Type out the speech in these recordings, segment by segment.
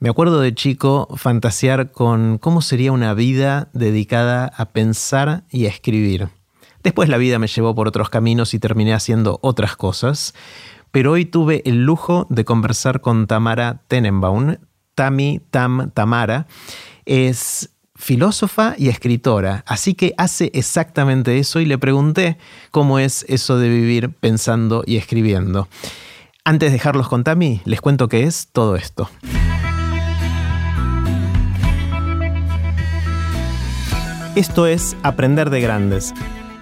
Me acuerdo de chico fantasear con cómo sería una vida dedicada a pensar y a escribir. Después la vida me llevó por otros caminos y terminé haciendo otras cosas, pero hoy tuve el lujo de conversar con Tamara Tenenbaum, Tami Tam Tamara. Es filósofa y escritora, así que hace exactamente eso y le pregunté cómo es eso de vivir pensando y escribiendo. Antes de dejarlos con Tami, les cuento qué es todo esto. Esto es Aprender de Grandes,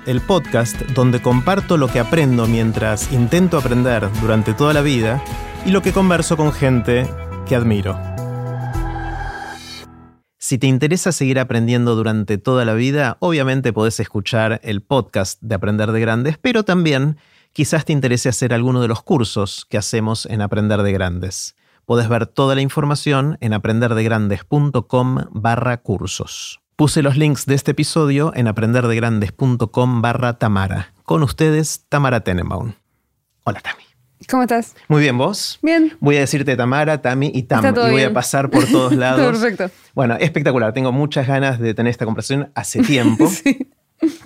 el podcast donde comparto lo que aprendo mientras intento aprender durante toda la vida y lo que converso con gente que admiro. Si te interesa seguir aprendiendo durante toda la vida, obviamente podés escuchar el podcast de Aprender de Grandes, pero también quizás te interese hacer alguno de los cursos que hacemos en Aprender de Grandes. Podés ver toda la información en aprenderdegrandes.com barra cursos. Puse los links de este episodio en aprenderdegrandes.com barra Tamara. Con ustedes, Tamara Tenenbaum. Hola, Tami. ¿Cómo estás? Muy bien, ¿vos? Bien. Voy a decirte Tamara, Tami y Tam. Y voy a pasar por todos lados. Perfecto. Bueno, espectacular. Tengo muchas ganas de tener esta conversación hace tiempo. sí.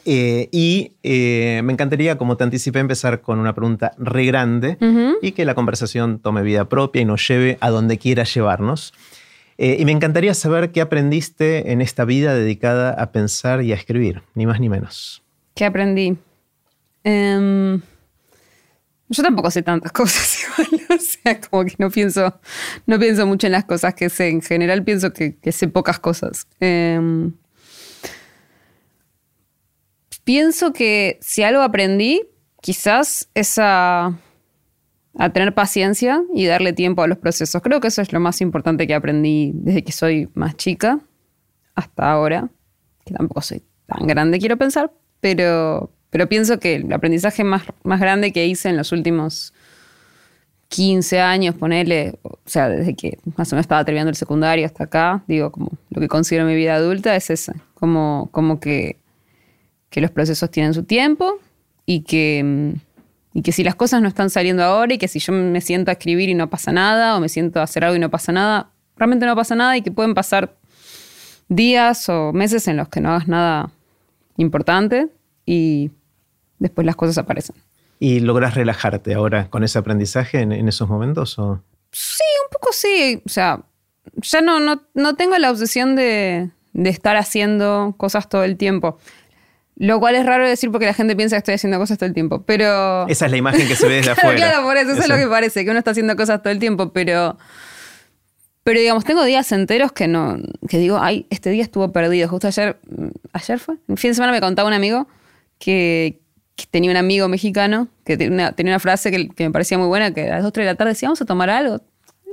Eh, y eh, me encantaría, como te anticipé, empezar con una pregunta re grande y que la conversación tome vida propia y nos lleve a donde quiera llevarnos. Eh, y me encantaría saber qué aprendiste en esta vida dedicada a pensar y a escribir, ni más ni menos. ¿Qué aprendí? Em, yo tampoco sé tantas cosas igual, o sea, como que no pienso, no pienso mucho en las cosas que sé. En general pienso que, sé pocas cosas. Em, pienso que si algo aprendí, quizás esa a tener paciencia y darle tiempo a los procesos. Creo que eso es lo más importante que aprendí desde que soy más chica hasta ahora, que tampoco soy tan grande, quiero pensar, pero, pero pienso que el aprendizaje más, más grande que hice en los últimos 15 años, ponele, o sea, desde que más o menos estaba terminando el secundario hasta acá, digo, como lo que considero mi vida adulta es esa, como, como que, que los procesos tienen su tiempo y que mm, y que si las cosas no están saliendo ahora y que si yo me siento a escribir y no pasa nada, o me siento a hacer algo y no pasa nada, realmente no pasa nada y que pueden pasar días o meses en los que no hagas nada importante y después las cosas aparecen. ¿Y logras relajarte ahora con ese aprendizaje en, esos momentos? O? Sí, un poco sí. O sea, ya no, no, no tengo la obsesión de, de estar haciendo cosas todo el tiempo. Lo cual es raro decir porque la gente piensa que estoy haciendo cosas todo el tiempo, pero... Esa es la imagen que se ve desde afuera. Claro, por eso, eso, es lo que parece, que uno está haciendo cosas todo el tiempo, pero... Pero digamos, tengo días enteros que no... Que digo, ay, este día estuvo perdido. Justo ayer... ¿Ayer fue? En fin de semana me contaba un amigo que, tenía un amigo mexicano que tenía una, frase que, me parecía muy buena, que a las 2 de la tarde decía, vamos a tomar algo.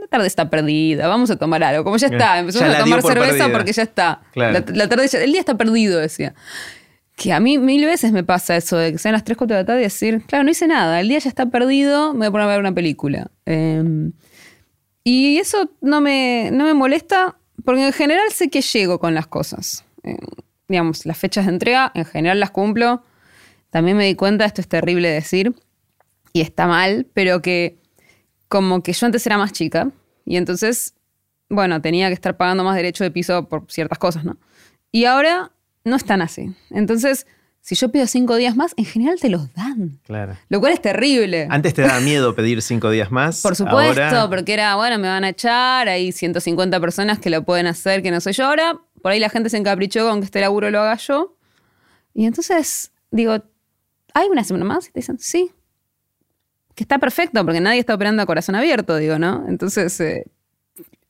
La tarde está perdida, vamos a tomar algo. Como ya está, empezamos a tomar cerveza porque ya está. La, tarde el día está perdido, decía. Que a mí mil veces me pasa eso de que sean las 3, 4 de la tarde y decir, claro, no hice nada, el día ya está perdido, me voy a poner a ver una película. Em, y eso no me, no me molesta porque en general sé que llego con las cosas. Em, digamos, las fechas de entrega, en general las cumplo. También me di cuenta, esto es terrible decir, y está mal, pero que como que yo antes era más chica y entonces, bueno, tenía que estar pagando más derecho de piso por ciertas cosas, ¿no? Y ahora no están así. Entonces, si yo pido cinco días más, en general te los dan. Claro. Lo cual es terrible. Antes te daba miedo pedir cinco días más. Por supuesto, porque era, bueno, me van a echar, hay 150 personas que lo pueden hacer, que no soy yo. Ahora, por ahí la gente se encaprichó con que este laburo lo haga yo. Y entonces, digo, ¿hay una semana más? Y te dicen, sí. Que está perfecto, porque nadie está operando a corazón abierto, digo, ¿no? Entonces, eh,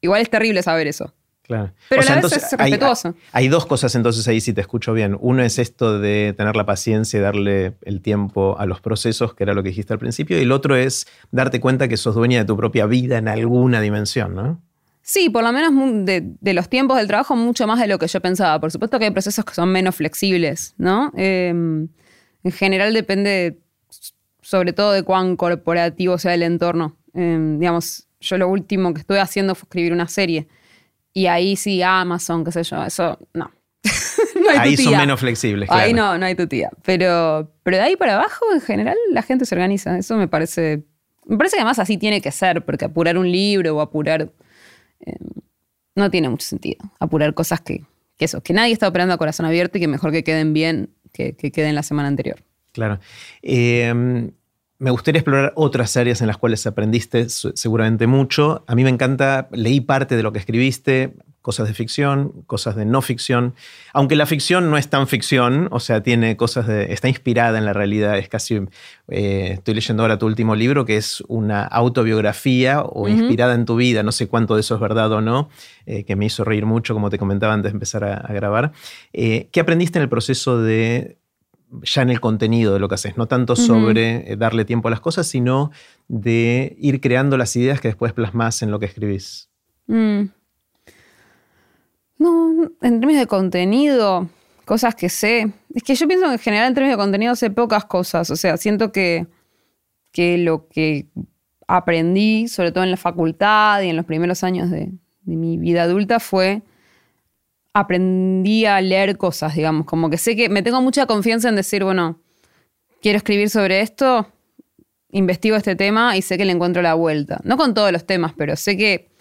igual es terrible saber eso. Claro. Pero a la vez es respetuoso. Hay, dos cosas entonces ahí, si te escucho bien. Uno es esto de tener la paciencia y darle el tiempo a los procesos, que era lo que dijiste al principio. Y el otro es darte cuenta que sos dueña de tu propia vida en alguna dimensión, ¿no? Sí, por lo menos de, los tiempos del trabajo, mucho más de lo que yo pensaba. Por supuesto que hay procesos que son menos flexibles, ¿no? Em, en general depende sobre todo de cuán corporativo sea el entorno. Em, digamos, yo lo último que estuve haciendo fue escribir una serie. Y ahí sí, Amazon, qué sé yo, eso no. ahí son menos flexibles. Ahí no, no hay tu tía. Pero, pero de ahí para abajo, en general, la gente se organiza. Eso me parece. Me parece que además así tiene que ser, porque apurar un libro o apurar. Eh, no tiene mucho sentido apurar cosas que, que eso, que nadie está operando a corazón abierto y que mejor que queden bien que, que queden la semana anterior. Claro. Eh, me gustaría explorar otras áreas en las cuales aprendiste seguramente mucho. A mí me encanta, leí parte de lo que escribiste, cosas de ficción, cosas de no ficción, aunque la ficción no es tan ficción, o sea, tiene cosas de, está inspirada en la realidad, es casi, eh, estoy leyendo ahora tu último libro, que es una autobiografía o inspirada en tu vida, no sé cuánto de eso es verdad o no, eh, que me hizo reír mucho, como te comentaba antes de empezar a, grabar. ¿Qué aprendiste en el proceso de ya en el contenido de lo que haces, no tanto sobre eh, darle tiempo a las cosas, sino de ir creando las ideas que después plasmas en lo que escribís. Mm. No, en términos de contenido, cosas que sé. Es que yo pienso que en general en términos de contenido sé pocas cosas. O sea, siento que, que lo que aprendí, sobre todo en la facultad y en los primeros años de mi vida adulta, fue aprendí a leer cosas, digamos, como que sé que me tengo mucha confianza en decir, bueno, quiero escribir sobre esto, investigo este tema y sé que le encuentro la vuelta. No con todos los temas, pero sé que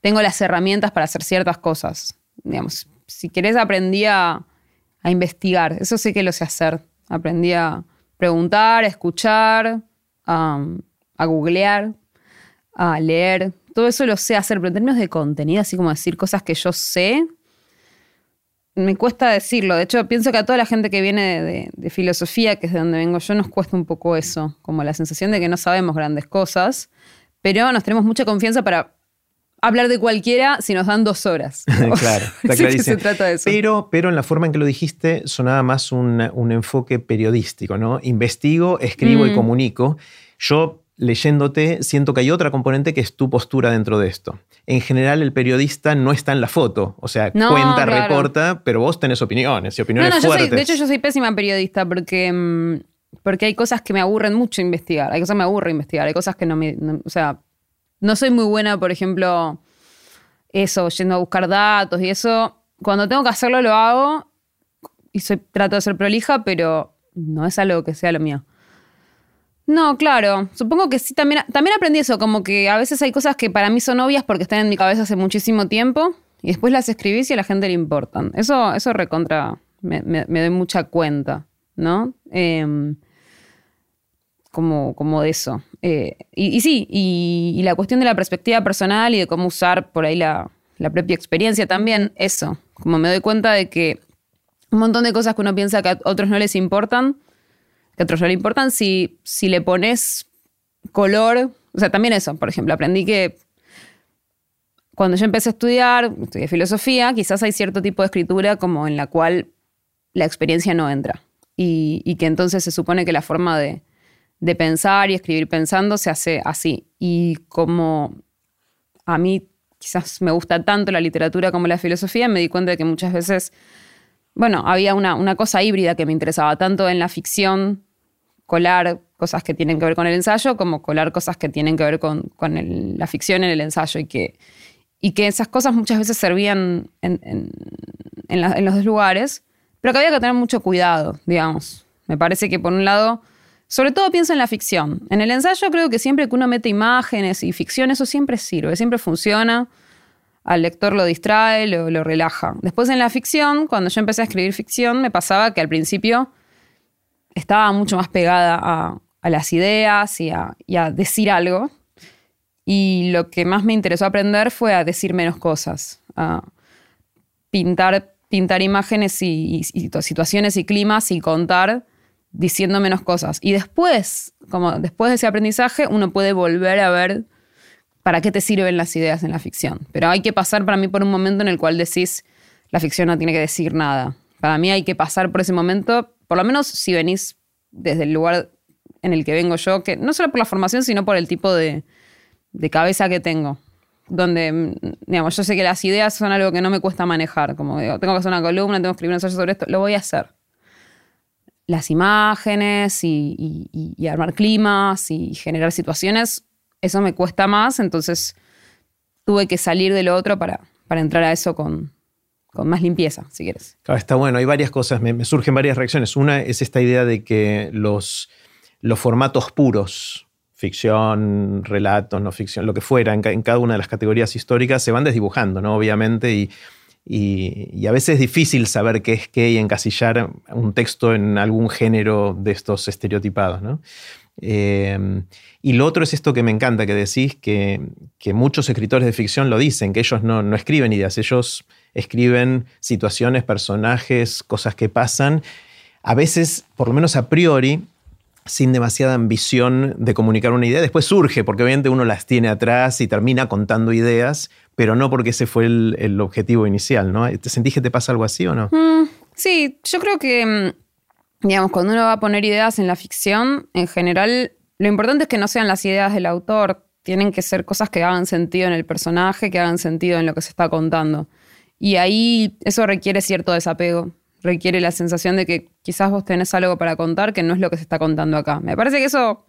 tengo las herramientas para hacer ciertas cosas. Digamos, si querés aprendí a, investigar, eso sé que lo sé hacer. Aprendí a preguntar, a escuchar, a, a googlear, a leer. Todo eso lo sé hacer, pero en términos de contenido, así como decir cosas que yo sé, me cuesta decirlo. De hecho, pienso que a toda la gente que viene de, filosofía, que es de donde vengo yo, nos cuesta un poco eso, como la sensación de que no sabemos grandes cosas, pero nos tenemos mucha confianza para hablar de cualquiera si nos dan dos horas. claro, está clarísimo. se trata de eso. Pero, pero en la forma en que lo dijiste sonaba más un, enfoque periodístico, ¿no? Investigo, escribo y mm. comunico. Yo leyéndote, siento que hay otra componente que es tu postura dentro de esto. En general, el periodista no está en la foto, o sea, cuenta, reporta, pero vos tenés opiniones y opiniones no, no, fuertes. de hecho, yo soy pésima periodista porque, mm, porque hay cosas que me aburren mucho investigar, hay cosas que me aburre investigar, hay cosas que no me... o sea, no soy muy buena, por ejemplo, eso, yendo a buscar datos y eso. Cuando tengo que hacerlo, lo hago y soy, trato de ser prolija, pero no es algo que sea lo mío. No, claro. Supongo que sí, también, también aprendí eso, como que a veces hay cosas que para mí son obvias porque están en mi cabeza hace muchísimo tiempo y después las escribís y a la gente le importan. Eso, eso recontra, me, doy mucha cuenta, ¿no? Em, como, como de eso. Eh, y, sí, y, la cuestión de la perspectiva personal y de cómo usar por ahí la, la propia experiencia también, eso. Como me doy cuenta de que un montón de cosas que uno piensa que a otros no les importan, que otros no le importan, si, si le pones color, o sea, también eso, por ejemplo, aprendí que cuando yo empecé a estudiar, estudié filosofía, quizás hay cierto tipo de escritura como en la cual la experiencia no entra. Y, que entonces se supone que la forma de, de, pensar y escribir pensando se hace así. Y como a mí quizás me gusta tanto la literatura como la filosofía, me di cuenta de que muchas veces, bueno, había una, una cosa híbrida que me interesaba tanto en la ficción colar cosas que tienen que ver con el ensayo como colar cosas que tienen que ver con, la ficción en el ensayo y que, esas cosas muchas veces servían en, los dos lugares, pero que había que tener mucho cuidado, digamos. Me parece que por un lado, sobre todo pienso en la ficción. En el ensayo creo que siempre que uno mete imágenes y ficción, eso siempre sirve, siempre funciona. Al lector lo distrae, lo, lo relaja. Después en la ficción, cuando yo empecé a escribir ficción, me pasaba que al principio estaba mucho más pegada a, las ideas y a, decir algo. Y lo que más me interesó aprender fue a decir menos cosas, a pintar, pintar imágenes y, situaciones y climas y contar diciendo menos cosas. Y después, como después de ese aprendizaje, uno puede volver a ver para qué te sirven las ideas en la ficción. Pero hay que pasar para mí por un momento en el cual decís, la ficción no tiene que decir nada. Para mí hay que pasar por ese momento por lo menos si venís desde el lugar en el que vengo yo, que no solo por la formación, sino por el tipo de, cabeza que tengo. Donde, mm, digamos, yo sé que las ideas son algo que no me cuesta manejar. Como digo, tengo que hacer una columna, tengo que escribir un ensayo sobre esto, lo voy a hacer. Las imágenes y, armar climas y generar situaciones, eso me cuesta más, entonces tuve que salir de lo otro para, para entrar a eso con, con más limpieza, si quieres. Claro, está bueno. Hay varias cosas, me, surgen varias reacciones. Una es esta idea de que los, los formatos puros ficción, relato, no ficción, lo que fuera, en, cada una de las categorías históricas, se van desdibujando, ¿no? Obviamente, y, y, a veces es difícil saber qué es qué y encasillar un texto en algún género de estos estereotipados, ¿no? Eh, y lo otro es esto que me encanta, que decís, que, que muchos escritores de ficción lo dicen, que ellos no, no escriben ideas, ellos escriben situaciones, personajes, cosas que pasan, a veces, por lo menos a priori, sin demasiada ambición de comunicar una idea. Después surge, porque obviamente uno las tiene atrás y termina contando ideas, pero no porque ese fue el, objetivo inicial, ¿no? ¿Te sentís que te pasa algo así o no? Mm, sí, yo creo que, mm, digamos, cuando uno va a poner ideas en la ficción, en general, lo importante es que no sean las ideas del autor, tienen que ser cosas que hagan sentido en el personaje, que hagan sentido en lo que se está contando. Y ahí eso requiere cierto desapego requiere la sensación de que quizás vos tenés algo para contar que no es lo que se está contando acá. Me parece que eso,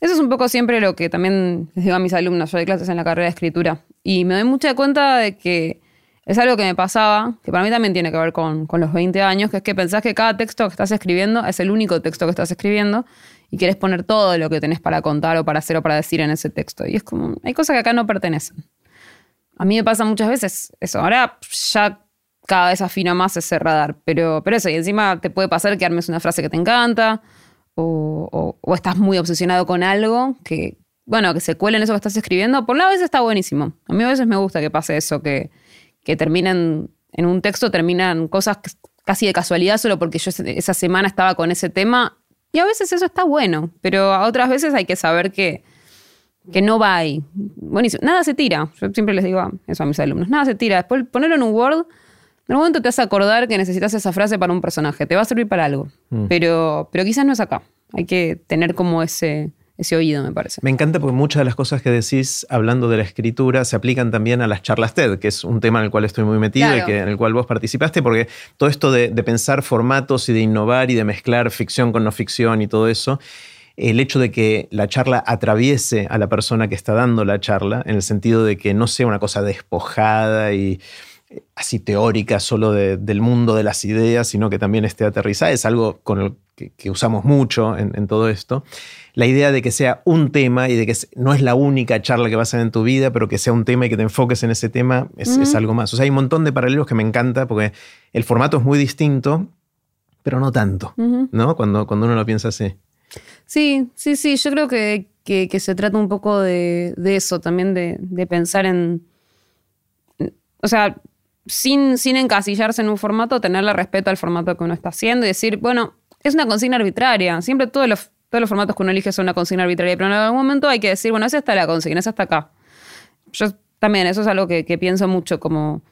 eso es un poco siempre lo que también les digo a mis alumnos. Yo doy clases en la carrera de escritura y me doy mucha cuenta de que es algo que me pasaba, que para mí también tiene que ver con, con los 20 años, que es que pensás que cada texto que estás escribiendo es el único texto que estás escribiendo y quieres poner todo lo que tenés para contar o para hacer o para decir en ese texto. Y es como, hay cosas que acá no pertenecen. A mí me pasa muchas veces eso. Ahora ya cada vez afina más ese radar. Pero, pero eso, y encima te puede pasar que armes una frase que te encanta o, estás muy obsesionado con algo que, bueno, que se cuele en eso que estás escribiendo. Por una vez está buenísimo. A mí a veces me gusta que pase eso, que, que terminen en un texto, terminan cosas casi de casualidad solo porque yo esa semana estaba con ese tema. Y a veces eso está bueno, pero a otras veces hay que saber que, que no va ahí. Buenísimo. Nada se tira. Yo siempre les digo eso a mis alumnos. Nada se tira. Después ponerlo en un Word en algún momento te vas a acordar que necesitas esa frase para un personaje, te va a servir para algo, mm. pero, pero quizás no es acá. Hay que tener como ese, ese oído, me parece. Me encanta porque muchas de las cosas que decís hablando de la escritura se aplican también a las charlas TED, que es un tema en el cual estoy muy metido y que, en el cual vos participaste, porque todo esto de, de, pensar formatos y de innovar y de mezclar ficción con no ficción y todo eso, el hecho de que la charla atraviese a la persona que está dando la charla, en el sentido de que no sea una cosa despojada y así teórica solo del mundo de las ideas, sino que también esté aterrizada, es algo con el que, usamos mucho en, todo esto. La idea de que sea un tema y de que no es la única charla que vas a hacer en tu vida, pero que sea un tema y que te enfoques en ese tema, es, algo más. O sea, hay un montón de paralelos que me encanta porque el formato es muy distinto, pero no tanto, ¿no? Cuando, cuando uno lo piensa así. Sí, sí, sí, yo creo que, se trata un poco de, eso, también de, de pensar en... O sea, sin, sin encasillarse en un formato, tenerle respeto al formato que uno está haciendo y decir, bueno, es una consigna arbitraria. Siempre todos los, todos los formatos que uno elige son una consigna arbitraria, pero en algún momento hay que decir, bueno, esa está la consigna, esa está acá. Yo también, eso es algo que, pienso mucho, como,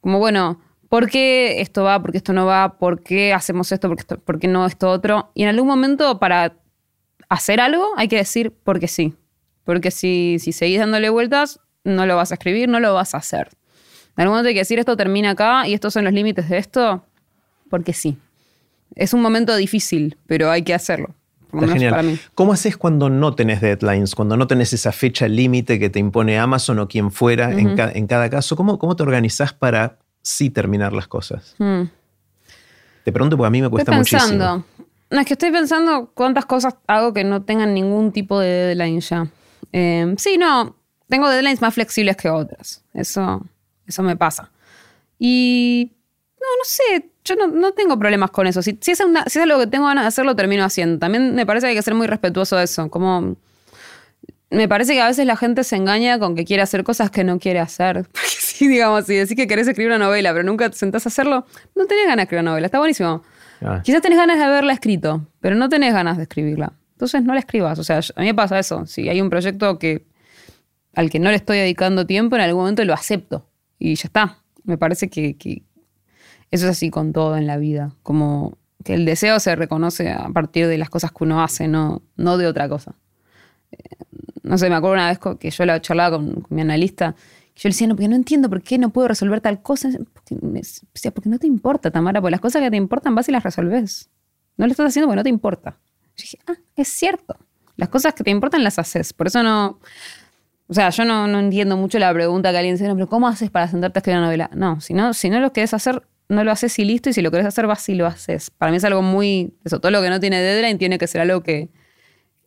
como, bueno, ¿por qué esto va? ¿Por qué esto no va? ¿Por qué hacemos esto? ¿Por qué, por qué no esto otro? Y en algún momento para hacer algo hay que decir porque sí. Porque si, si seguís dándole vueltas, no lo vas a escribir, no lo vas a hacer. En algún momento hay que decir esto termina acá y estos son los límites de esto, porque sí. Es un momento difícil, pero hay que hacerlo. genial. ¿Cómo haces cuando no tenés deadlines, cuando no tenés esa fecha límite que te impone Amazon o quien fuera en, cada caso? ¿Cómo, ¿Cómo te organizás para sí terminar las cosas? Hmm. Te pregunto porque a mí me cuesta estoy pensando. muchísimo. No, es que estoy pensando cuántas cosas hago que no tengan ningún tipo de deadline ya. Eh, sí, no, tengo deadlines más flexibles que otras. Eso, eso me pasa. Y no, no sé, yo no, tengo problemas con eso. Si, si, es una, si es algo que tengo ganas de hacer, lo termino haciendo. También me parece que hay que ser muy respetuoso de eso. Como me parece que a veces la gente se engaña con que quiere hacer cosas que no quiere hacer. Porque si, digamos, si decís que querés escribir una novela, pero nunca te sentás a hacerlo, no tenés ganas de escribir una novela. Está buenísimo. Ah. Quizás tenés ganas de haberla escrito, pero no tenés ganas de escribirla. Entonces no la escribas. O sea, a mí me pasa eso. Si hay un proyecto que al que no le estoy dedicando tiempo, en algún momento lo acepto y ya está. Me parece que, eso es así con todo en la vida, como que el deseo se reconoce a partir de las cosas que uno hace, no, no de otra cosa. Eh, no sé, me acuerdo una vez que yo la charlaba con, con mi analista, yo le decía, no, porque no entiendo por qué no puedo resolver tal cosa. Porque, porque no te importa, Tamara, porque las cosas que te importan vas y las resolves. No lo estás haciendo porque no te importa. Yo dije, ah, es cierto. Las cosas que te importan las haces. Por eso no, o sea, yo no, entiendo mucho la pregunta que alguien dice, no, pero ¿cómo haces para sentarte a escribir una novela? No, si no, si no lo querés hacer, no lo haces y listo, y si lo querés hacer, vas y lo haces. Para mí es algo muy. Eso, todo lo que no tiene deadline tiene que ser algo que,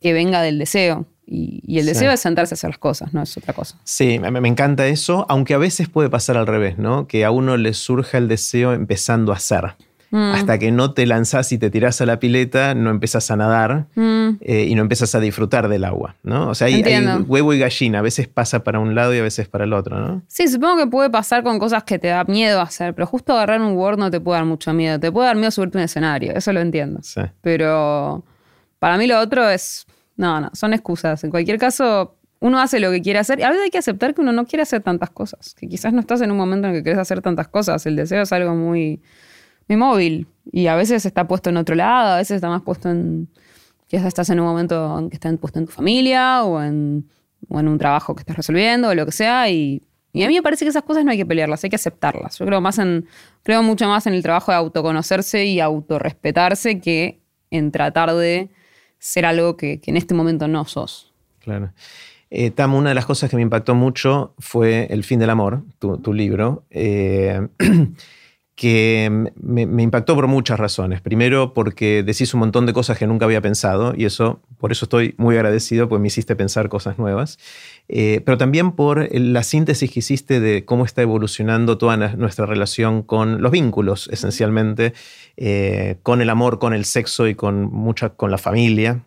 que venga del deseo. Y, y el Sí. deseo es sentarse a hacer las cosas, no es otra cosa. Sí, me, me encanta eso, aunque a veces puede pasar al revés, ¿no? Que a uno le surja el deseo empezando a hacer. Mm. Hasta que no te lanzás y te tirás a la pileta, no empezás a nadar Mm, eh, y no empiezas a disfrutar del agua, ¿no? O sea, hay, huevo y gallina, a veces pasa para un lado y a veces para el otro, ¿no? Sí, supongo que puede pasar con cosas que te da miedo hacer, pero justo agarrar un Word no te puede dar mucho miedo. Te puede dar miedo subirte a un escenario, eso lo entiendo. Sí. Pero para mí lo otro es. No, no, son excusas. En cualquier caso, uno hace lo que quiere hacer. Y a veces hay que aceptar que uno no quiere hacer tantas cosas. Que quizás no estás en un momento en el que quieres hacer tantas cosas. El deseo es algo muy, muy móvil. Y a veces está puesto en otro lado, a veces está más puesto en. Quizás estás en un momento en que está puesto en tu familia o en, o en un trabajo que estás resolviendo o lo que sea. Y, a mí me parece que esas cosas no hay que pelearlas, hay que aceptarlas. Yo creo, más en, creo mucho más en el trabajo de autoconocerse y autorrespetarse que en tratar de ser algo que, en este momento no sos. Claro. Eh, Tam, una de las cosas que me impactó mucho fue El fin del amor, tu, tu libro, eh, que me, impactó por muchas razones. Primero, porque decís un montón de cosas que nunca había pensado y eso, por eso estoy muy agradecido, porque me hiciste pensar cosas nuevas. Eh, pero también por la síntesis que hiciste de cómo está evolucionando toda nuestra relación con los vínculos, esencialmente, eh, con el amor, con el sexo y con, mucha, con la familia.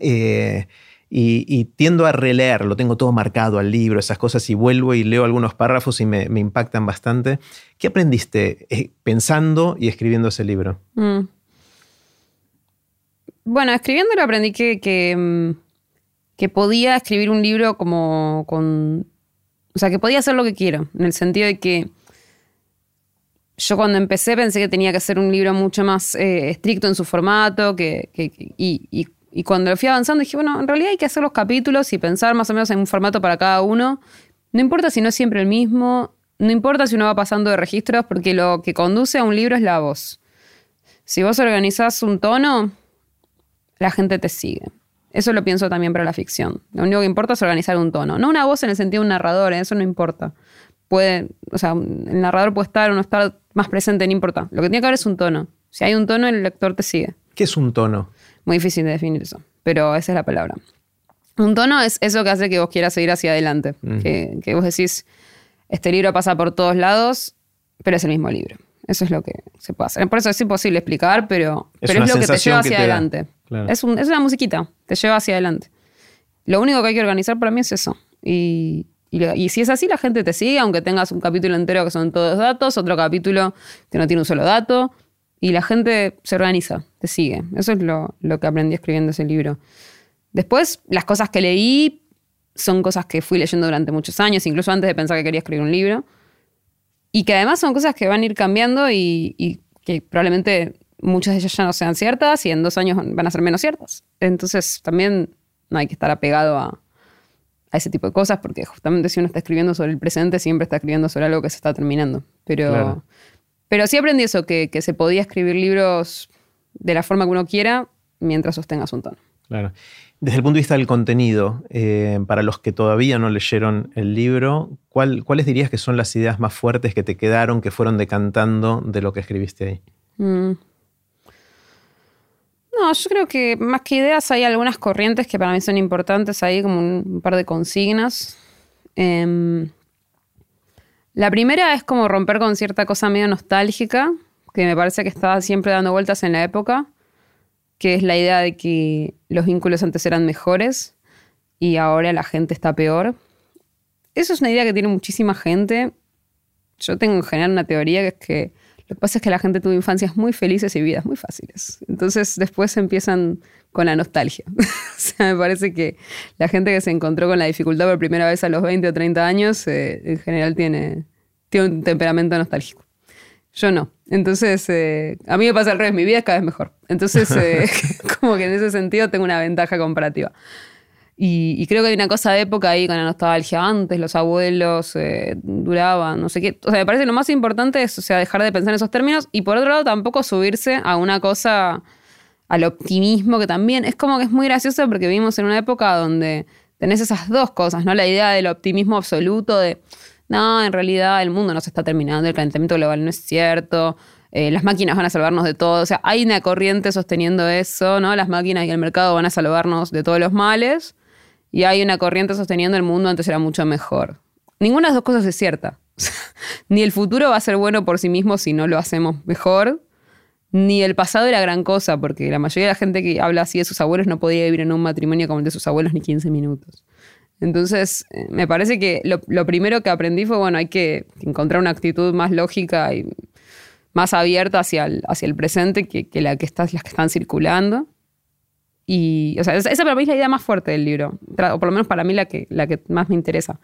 Eh, y, tiendo a releer, lo tengo todo marcado al libro, esas cosas, y vuelvo y leo algunos párrafos y me, impactan bastante. ¿Qué aprendiste eh, pensando y escribiendo ese libro? Mm. Bueno, escribiéndolo aprendí que, que, mm, que podía escribir un libro como con... O sea, que podía hacer lo que quiero, en el sentido de que yo cuando empecé pensé que tenía que ser un libro mucho más eh, estricto en su formato, que, que- y- y cuando lo fui avanzando dije, bueno, en realidad hay que hacer los capítulos y pensar más o menos en un formato para cada uno. No importa si no es siempre el mismo, no importa si uno va pasando de registros, porque lo que conduce a un libro es la voz. Si vos organizás un tono, la gente te sigue. Eso lo pienso también para la ficción. Lo único que importa es organizar un tono. No una voz en el sentido de un narrador, ¿eh? eso no importa. Puede, o sea, el narrador puede estar o no estar más presente, no importa. Lo que tiene que haber es un tono. Si hay un tono, el lector te sigue. ¿Qué es un tono? Muy difícil de definir eso, pero esa es la palabra. Un tono es eso que hace que vos quieras seguir hacia adelante. que, que vos decís, este libro pasa por todos lados, pero es el mismo libro. Eso es lo que se puede hacer. Por eso es imposible explicar, pero Es pero es, lo que te lleva hacia te adelante. Claro. Es, un- es una musiquita, te lleva hacia adelante. Lo único que hay que organizar para mí es eso. Y, y si es así, la gente te sigue, aunque tengas un capítulo entero que son todos datos, otro capítulo que no tiene un solo dato, y la gente se organiza, te sigue. Eso es lo, lo que aprendí escribiendo ese libro. Después, las cosas que leí son cosas que fui leyendo durante muchos años, incluso antes de pensar que quería escribir un libro. Y que además son cosas que van a ir cambiando y, y que probablemente muchas de ellas ya no sean ciertas y en dos años van a ser menos ciertas. Entonces también no hay que estar apegado a, a ese tipo de cosas porque justamente si uno está escribiendo sobre el presente siempre está escribiendo sobre algo que se está terminando. Pero. Pero sí aprendí eso, que, que se podía escribir libros de la forma que uno quiera mientras sostengas un tono. Claro. Desde el punto de vista del contenido, eh, para los que todavía no leyeron el libro, ¿cuál- ¿cuáles dirías que son las ideas más fuertes que te quedaron, que fueron decantando de lo que escribiste ahí? Mm. No, yo creo que más que ideas hay algunas corrientes que para mí son importantes ahí, como un, un par de consignas. Em, la primera es como romper con cierta cosa medio nostálgica, que me parece que estaba siempre dando vueltas en la época, que es la idea de que los vínculos antes eran mejores y ahora la gente está peor. Eso es una idea que tiene muchísima gente. Yo tengo en general una teoría que es que lo que pasa es que la gente tuvo infancias muy felices y vidas muy fáciles. Entonces después empiezan con la nostalgia. o sea, me parece que la gente que se encontró con la dificultad por primera vez a los 20 o 30 años, eh, en general tiene, tiene un temperamento nostálgico. Yo no. Entonces, eh, a mí me pasa al revés, mi vida es cada vez mejor. Entonces, eh, como que en ese sentido tengo una ventaja comparativa. Y, y creo que hay una cosa de época ahí con la nostalgia. Antes los abuelos eh, duraban, no sé qué. O sea, me parece que lo más importante es o sea, dejar de pensar en esos términos y por otro lado tampoco subirse a una cosa, al optimismo que también es como que es muy gracioso porque vivimos en una época donde tenés esas dos cosas, ¿no? La idea del optimismo absoluto de, no, en realidad el mundo no se está terminando, el calentamiento global no es cierto, eh, las máquinas van a salvarnos de todo. O sea, hay una corriente sosteniendo eso, ¿no? Las máquinas y el mercado van a salvarnos de todos los males. y hay una corriente sosteniendo el mundo antes era mucho mejor. Ninguna de las dos cosas es cierta. ni el futuro va a ser bueno por sí mismo si no lo hacemos mejor, ni el pasado era gran cosa, porque la mayoría de la gente que habla así de sus abuelos no podía vivir en un matrimonio como el de sus abuelos ni 15 minutos. Entonces, eh, me parece que lo, primero que aprendí fue, bueno, hay que encontrar una actitud más lógica y más abierta hacia el, hacia el presente que, la que las que están circulando. Y, o sea, esa para mí es la idea más fuerte del libro, o por lo menos para mí la que, la que más me interesa.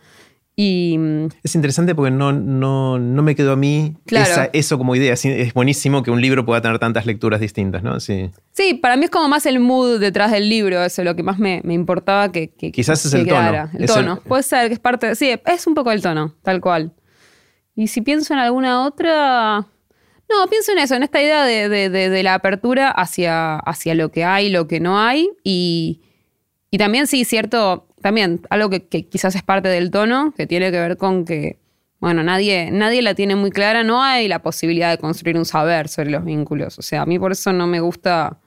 Y, mm, es interesante porque no, no, no me quedó a mí eso como idea. Es buenísimo que un libro pueda tener tantas lecturas distintas, ¿no? Sí. sí, para mí es como más el mood detrás del libro, eso es lo que más me, me importaba que, que Quizás es el tono. El tono. Puede ser que es parte. Sí, es un poco el tono, tal cual. Y si pienso en alguna otra. No, pienso en eso, en esta idea de, de, de, la apertura hacia, hacia lo que hay, lo que no hay. Y, y también, sí, cierto también algo que, quizás es parte del tono, que tiene que ver con que, bueno, nadie, nadie la tiene muy clara, no hay la posibilidad de construir un saber sobre los vínculos. O sea, a mí por eso no me gusta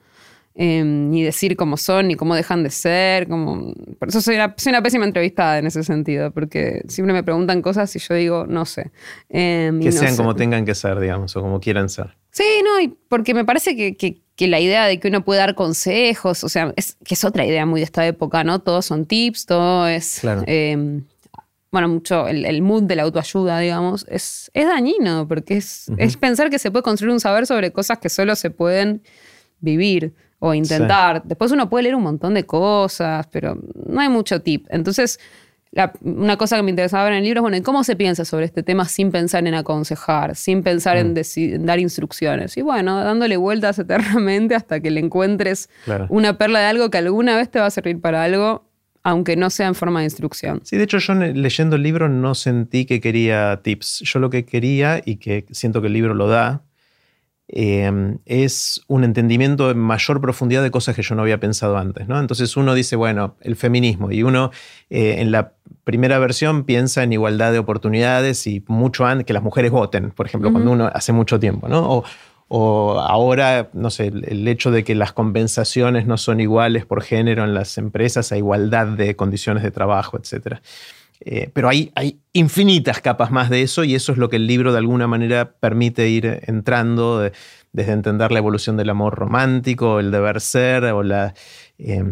em, ni decir cómo son, ni cómo dejan de ser, como... Por eso soy una, soy una pésima entrevistada en ese sentido, porque siempre me preguntan cosas y yo digo, no sé. Em, que sean como tengan que ser, digamos, o como quieran ser. Sí, no, y porque me parece que, que la idea de que uno puede dar consejos, o sea, es que es otra idea muy de esta época, ¿no? Todos son tips, todo es. Em, bueno, mucho el, mood de la autoayuda, digamos, es, es dañino, porque es, es, pensar que se puede construir un saber sobre cosas que solo se pueden vivir o intentar. Después uno puede leer un montón de cosas, pero no hay mucho tip. Entonces, una cosa que me interesaba ver en el libro es, bueno, ¿cómo se piensa sobre este tema sin pensar en aconsejar, sin pensar en, mm. dar instrucciones? Y bueno, dándole vueltas eternamente hasta que le encuentres una perla de algo que alguna vez te va a servir para algo, aunque no sea en forma de instrucción. Sí, de hecho yo leyendo el libro no sentí que quería tips. Yo lo que quería, y que siento que el libro lo da, Em, es un entendimiento en mayor profundidad de cosas que yo no había pensado antes. ¿no? Entonces uno dice, bueno, el feminismo, y uno eh, en la primera versión piensa en igualdad de oportunidades y mucho antes que las mujeres voten, por ejemplo, cuando uno hace mucho tiempo, ¿no? O, ahora, no sé, el hecho de que las compensaciones no son iguales por género en las empresas a igualdad de condiciones de trabajo, etcétera. Eh, pero hay, hay, infinitas capas más de eso y eso es lo que el libro de alguna manera permite ir entrando, desde entender la evolución del amor romántico, el deber ser o la, eh,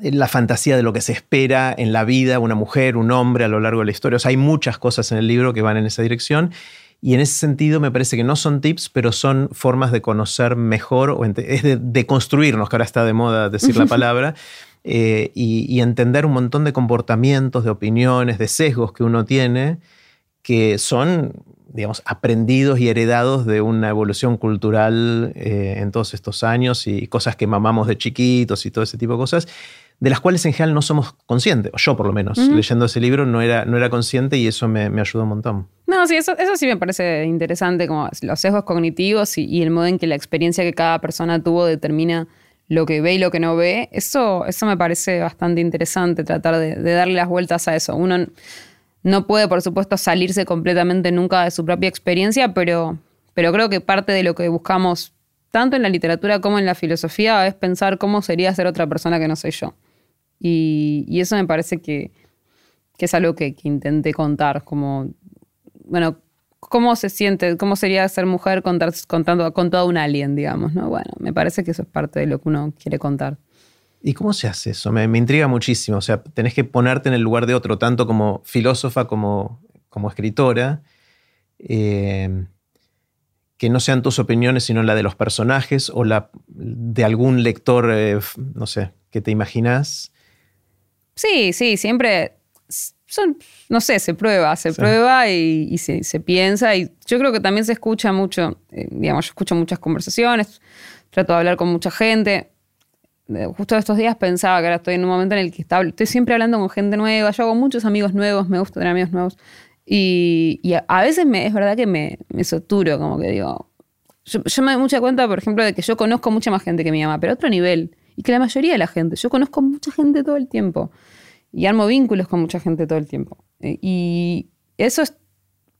la fantasía de lo que se espera en la vida, una mujer, un hombre a lo largo de la historia. O sea, hay muchas cosas en el libro que van en esa dirección. Y en ese sentido me parece que no son tips, pero son formas de conocer mejor, o es de, de construirnos, que ahora está de moda decir la palabra, eh, y, entender un montón de comportamientos, de opiniones, de sesgos que uno tiene, que son, digamos, aprendidos y heredados de una evolución cultural eh, en todos estos años y cosas que mamamos de chiquitos y todo ese tipo de cosas, de las cuales en general no somos conscientes, o yo por lo menos, leyendo ese libro no era, no era consciente y eso me, ayudó un montón. No, sí, eso, eso sí me parece interesante, como los sesgos cognitivos y, y el modo en que la experiencia que cada persona tuvo determina lo que ve y lo que no ve, eso, eso me parece bastante interesante, tratar de, darle las vueltas a eso. Uno no puede, por supuesto, salirse completamente nunca de su propia experiencia, pero, pero creo que parte de lo que buscamos, tanto en la literatura como en la filosofía, es pensar cómo sería ser otra persona que no soy yo. Y, eso me parece que, es algo que, que intenté contar, como, bueno, ¿Cómo se siente? ¿Cómo sería ser mujer contando con todo un alien, digamos? ¿no? Bueno, me parece que eso es parte de lo que uno quiere contar. ¿Y cómo se hace eso? Me, intriga muchísimo. O sea, tenés que ponerte en el lugar de otro, tanto como filósofa como, como escritora. Eh, que no sean tus opiniones, sino la de los personajes o la de algún lector, eh, no sé, que te imaginas. Sí, sí, siempre son, no sé, se prueba, se prueba y, se, piensa. Y yo creo que también se escucha mucho, eh, digamos, yo escucho muchas conversaciones, trato de hablar con mucha gente. Justo estos días pensaba que ahora estoy en un momento en el que estoy siempre hablando con gente nueva, yo hago muchos amigos nuevos, me gusta tener amigos nuevos. Y, a veces me, es verdad que me, me soturo, como que digo, yo, yo, me doy mucha cuenta, por ejemplo, de que yo conozco mucha más gente que mi mamá, pero a otro nivel. Y que la mayoría de la gente, yo conozco mucha gente todo el tiempo y armo vínculos con mucha gente todo el tiempo. Eh, y eso es,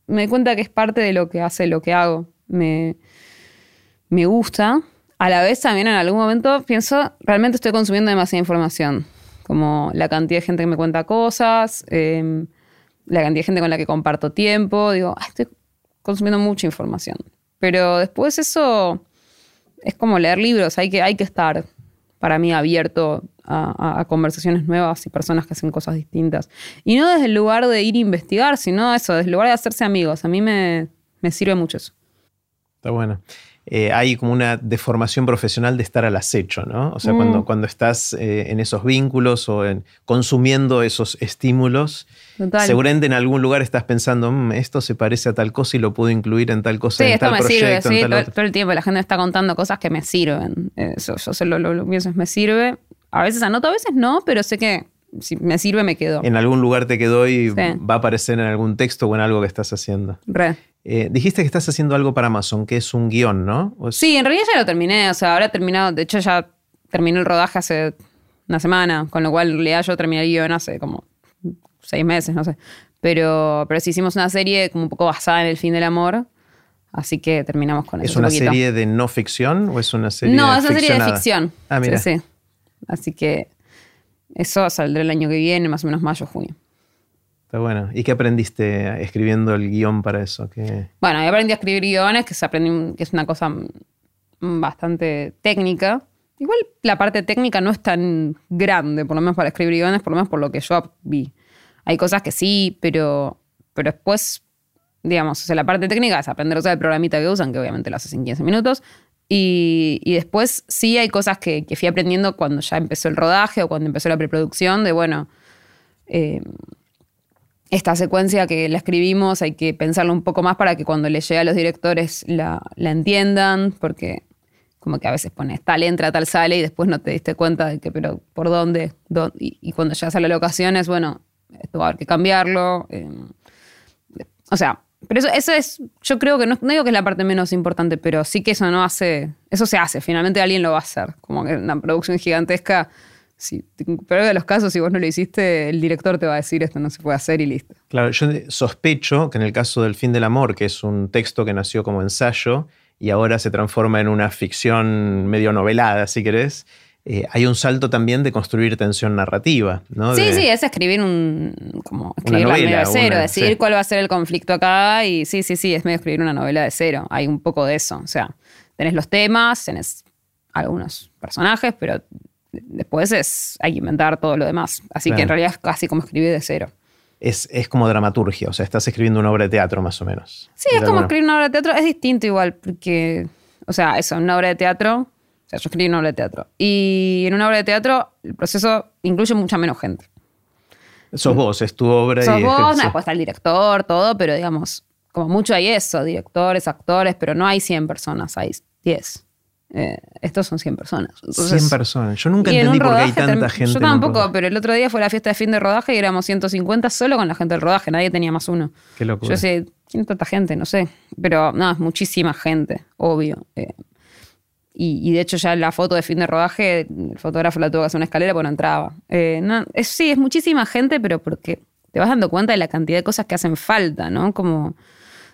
me doy cuenta que es parte de lo que hace lo que hago. Me, me gusta. A la vez también en algún momento pienso, realmente estoy consumiendo demasiada información. como la cantidad de gente que me cuenta cosas, eh, la cantidad de gente con la que comparto tiempo. Digo, "Ay, estoy consumiendo mucha información. Pero después eso es como leer libros, hay que, hay que estar, para mí, abierto a, a- conversaciones nuevas y personas que hacen cosas distintas. Y no desde el lugar de ir a investigar, sino eso, desde el lugar de hacerse amigos. A mí me, me sirve mucho eso. Está bueno. Eh, hay como una deformación profesional de estar al acecho, ¿no? O sea, Mm. cuando, cuando estás eh, en esos vínculos o en, consumiendo esos estímulos, Total. seguramente en algún lugar estás pensando, "Mm, esto se parece a tal cosa y lo puedo incluir en tal cosa, Sí, en esto tal me proyecto, sirve, en sí, tal todo, otro". todo el tiempo la gente está contando cosas que me sirven. Eso, yo sé lo, lo, lo pienso, me sirve. A veces anoto, a veces no, pero sé que si me sirve me quedo. En algún lugar te quedó y Sí. va a aparecer en algún texto o en algo que estás haciendo. Re. Eh, dijiste que estás haciendo algo para Amazon, que es un guion, ¿no? Es- Sí, en realidad ya lo terminé, o sea, ahora he terminado, de hecho ya terminé el rodaje hace una semana, con lo cual en realidad yo terminé el guion hace como seis meses, no sé. Pero, pero sí hicimos una serie como un poco basada en el fin del amor, así que terminamos con ¿Es eso. una un serie de no ficción o es una serie No, es una serie de ficción. Ah, mira. Sí, sí. Así que eso saldrá el año que viene, más o menos mayo, junio. Está bueno. ¿Y qué aprendiste escribiendo el guion para eso? ¿Qué- Bueno, yo aprendí a escribir guiones, que, se aprendí, que es una cosa bastante técnica. Igual la parte técnica no es tan grande, por lo menos para escribir guiones, por lo menos por lo que yo vi. Hay cosas que sí, pero, pero después, digamos, o sea, la parte técnica es aprender a usar el programita que usan, que obviamente lo haces en 15 minutos. Y, después sí hay cosas que, que fui aprendiendo cuando ya empezó el rodaje o cuando empezó la preproducción, de bueno, eh, esta secuencia que la escribimos hay que pensarla un poco más para que cuando le llegue a los directores la, la entiendan, porque como que a veces pones tal entra, tal sale y después no te diste cuenta de que, pero ¿por dónde? ¿Dó- Y, y cuando llegas a la locación es, bueno, esto va a haber que cambiarlo. eh, o sea, pero eso, eso es, yo creo que no, no digo que es la parte menos importante, pero sí que eso no hace, eso se hace, finalmente alguien lo va a hacer. Como que una producción gigantesca, si, pero de los casos, si vos no lo hiciste, el director te va a decir esto no se puede hacer y listo. Claro, yo sospecho que en el caso del fin del amor, que es un texto que nació como ensayo y ahora se transforma en una ficción medio novelada, si querés, eh, hay un salto también de construir tensión narrativa, ¿no? Sí, De- sí, es escribir un. como escribir la novela, de cero, una- decidir sí. cuál va a ser el conflicto acá. Y sí, sí, sí, es medio escribir una novela de cero. Hay un poco de eso. O sea, tenés los temas, tenés algunos personajes, pero después es. hay que inventar todo lo demás. Así que en realidad es casi como escribir de cero. Es, es como dramaturgia, o sea, estás escribiendo una obra de teatro más o menos. Sí, es como alguna- escribir una obra de teatro. Es distinto igual, porque. O sea, eso, una obra de teatro. O sea, yo escribí una obra de teatro. Y en una obra de teatro, el proceso incluye mucha menos gente. Sos vos, es tu obra Sos y vos, no, después está el director, todo, pero digamos, como mucho hay eso, directores, actores, pero no hay 100 personas, hay 10. Eh, estos son 100 personas. Entonces, 100 personas. Yo nunca en entendí por qué hay tanta gente. Yo tampoco, pero el otro día fue la fiesta de fin de rodaje y éramos 150 solo con la gente del rodaje, nadie tenía más uno. Qué locura. Yo sé, ¿quién tanta gente? No sé. Pero no, es muchísima gente, obvio. Eh, y, de hecho ya la foto de fin de rodaje, el fotógrafo la tuvo que hacer una escalera porque no entraba. Eh, sí, es muchísima gente, pero porque te vas dando cuenta de la cantidad de cosas que hacen falta, ¿no? Como,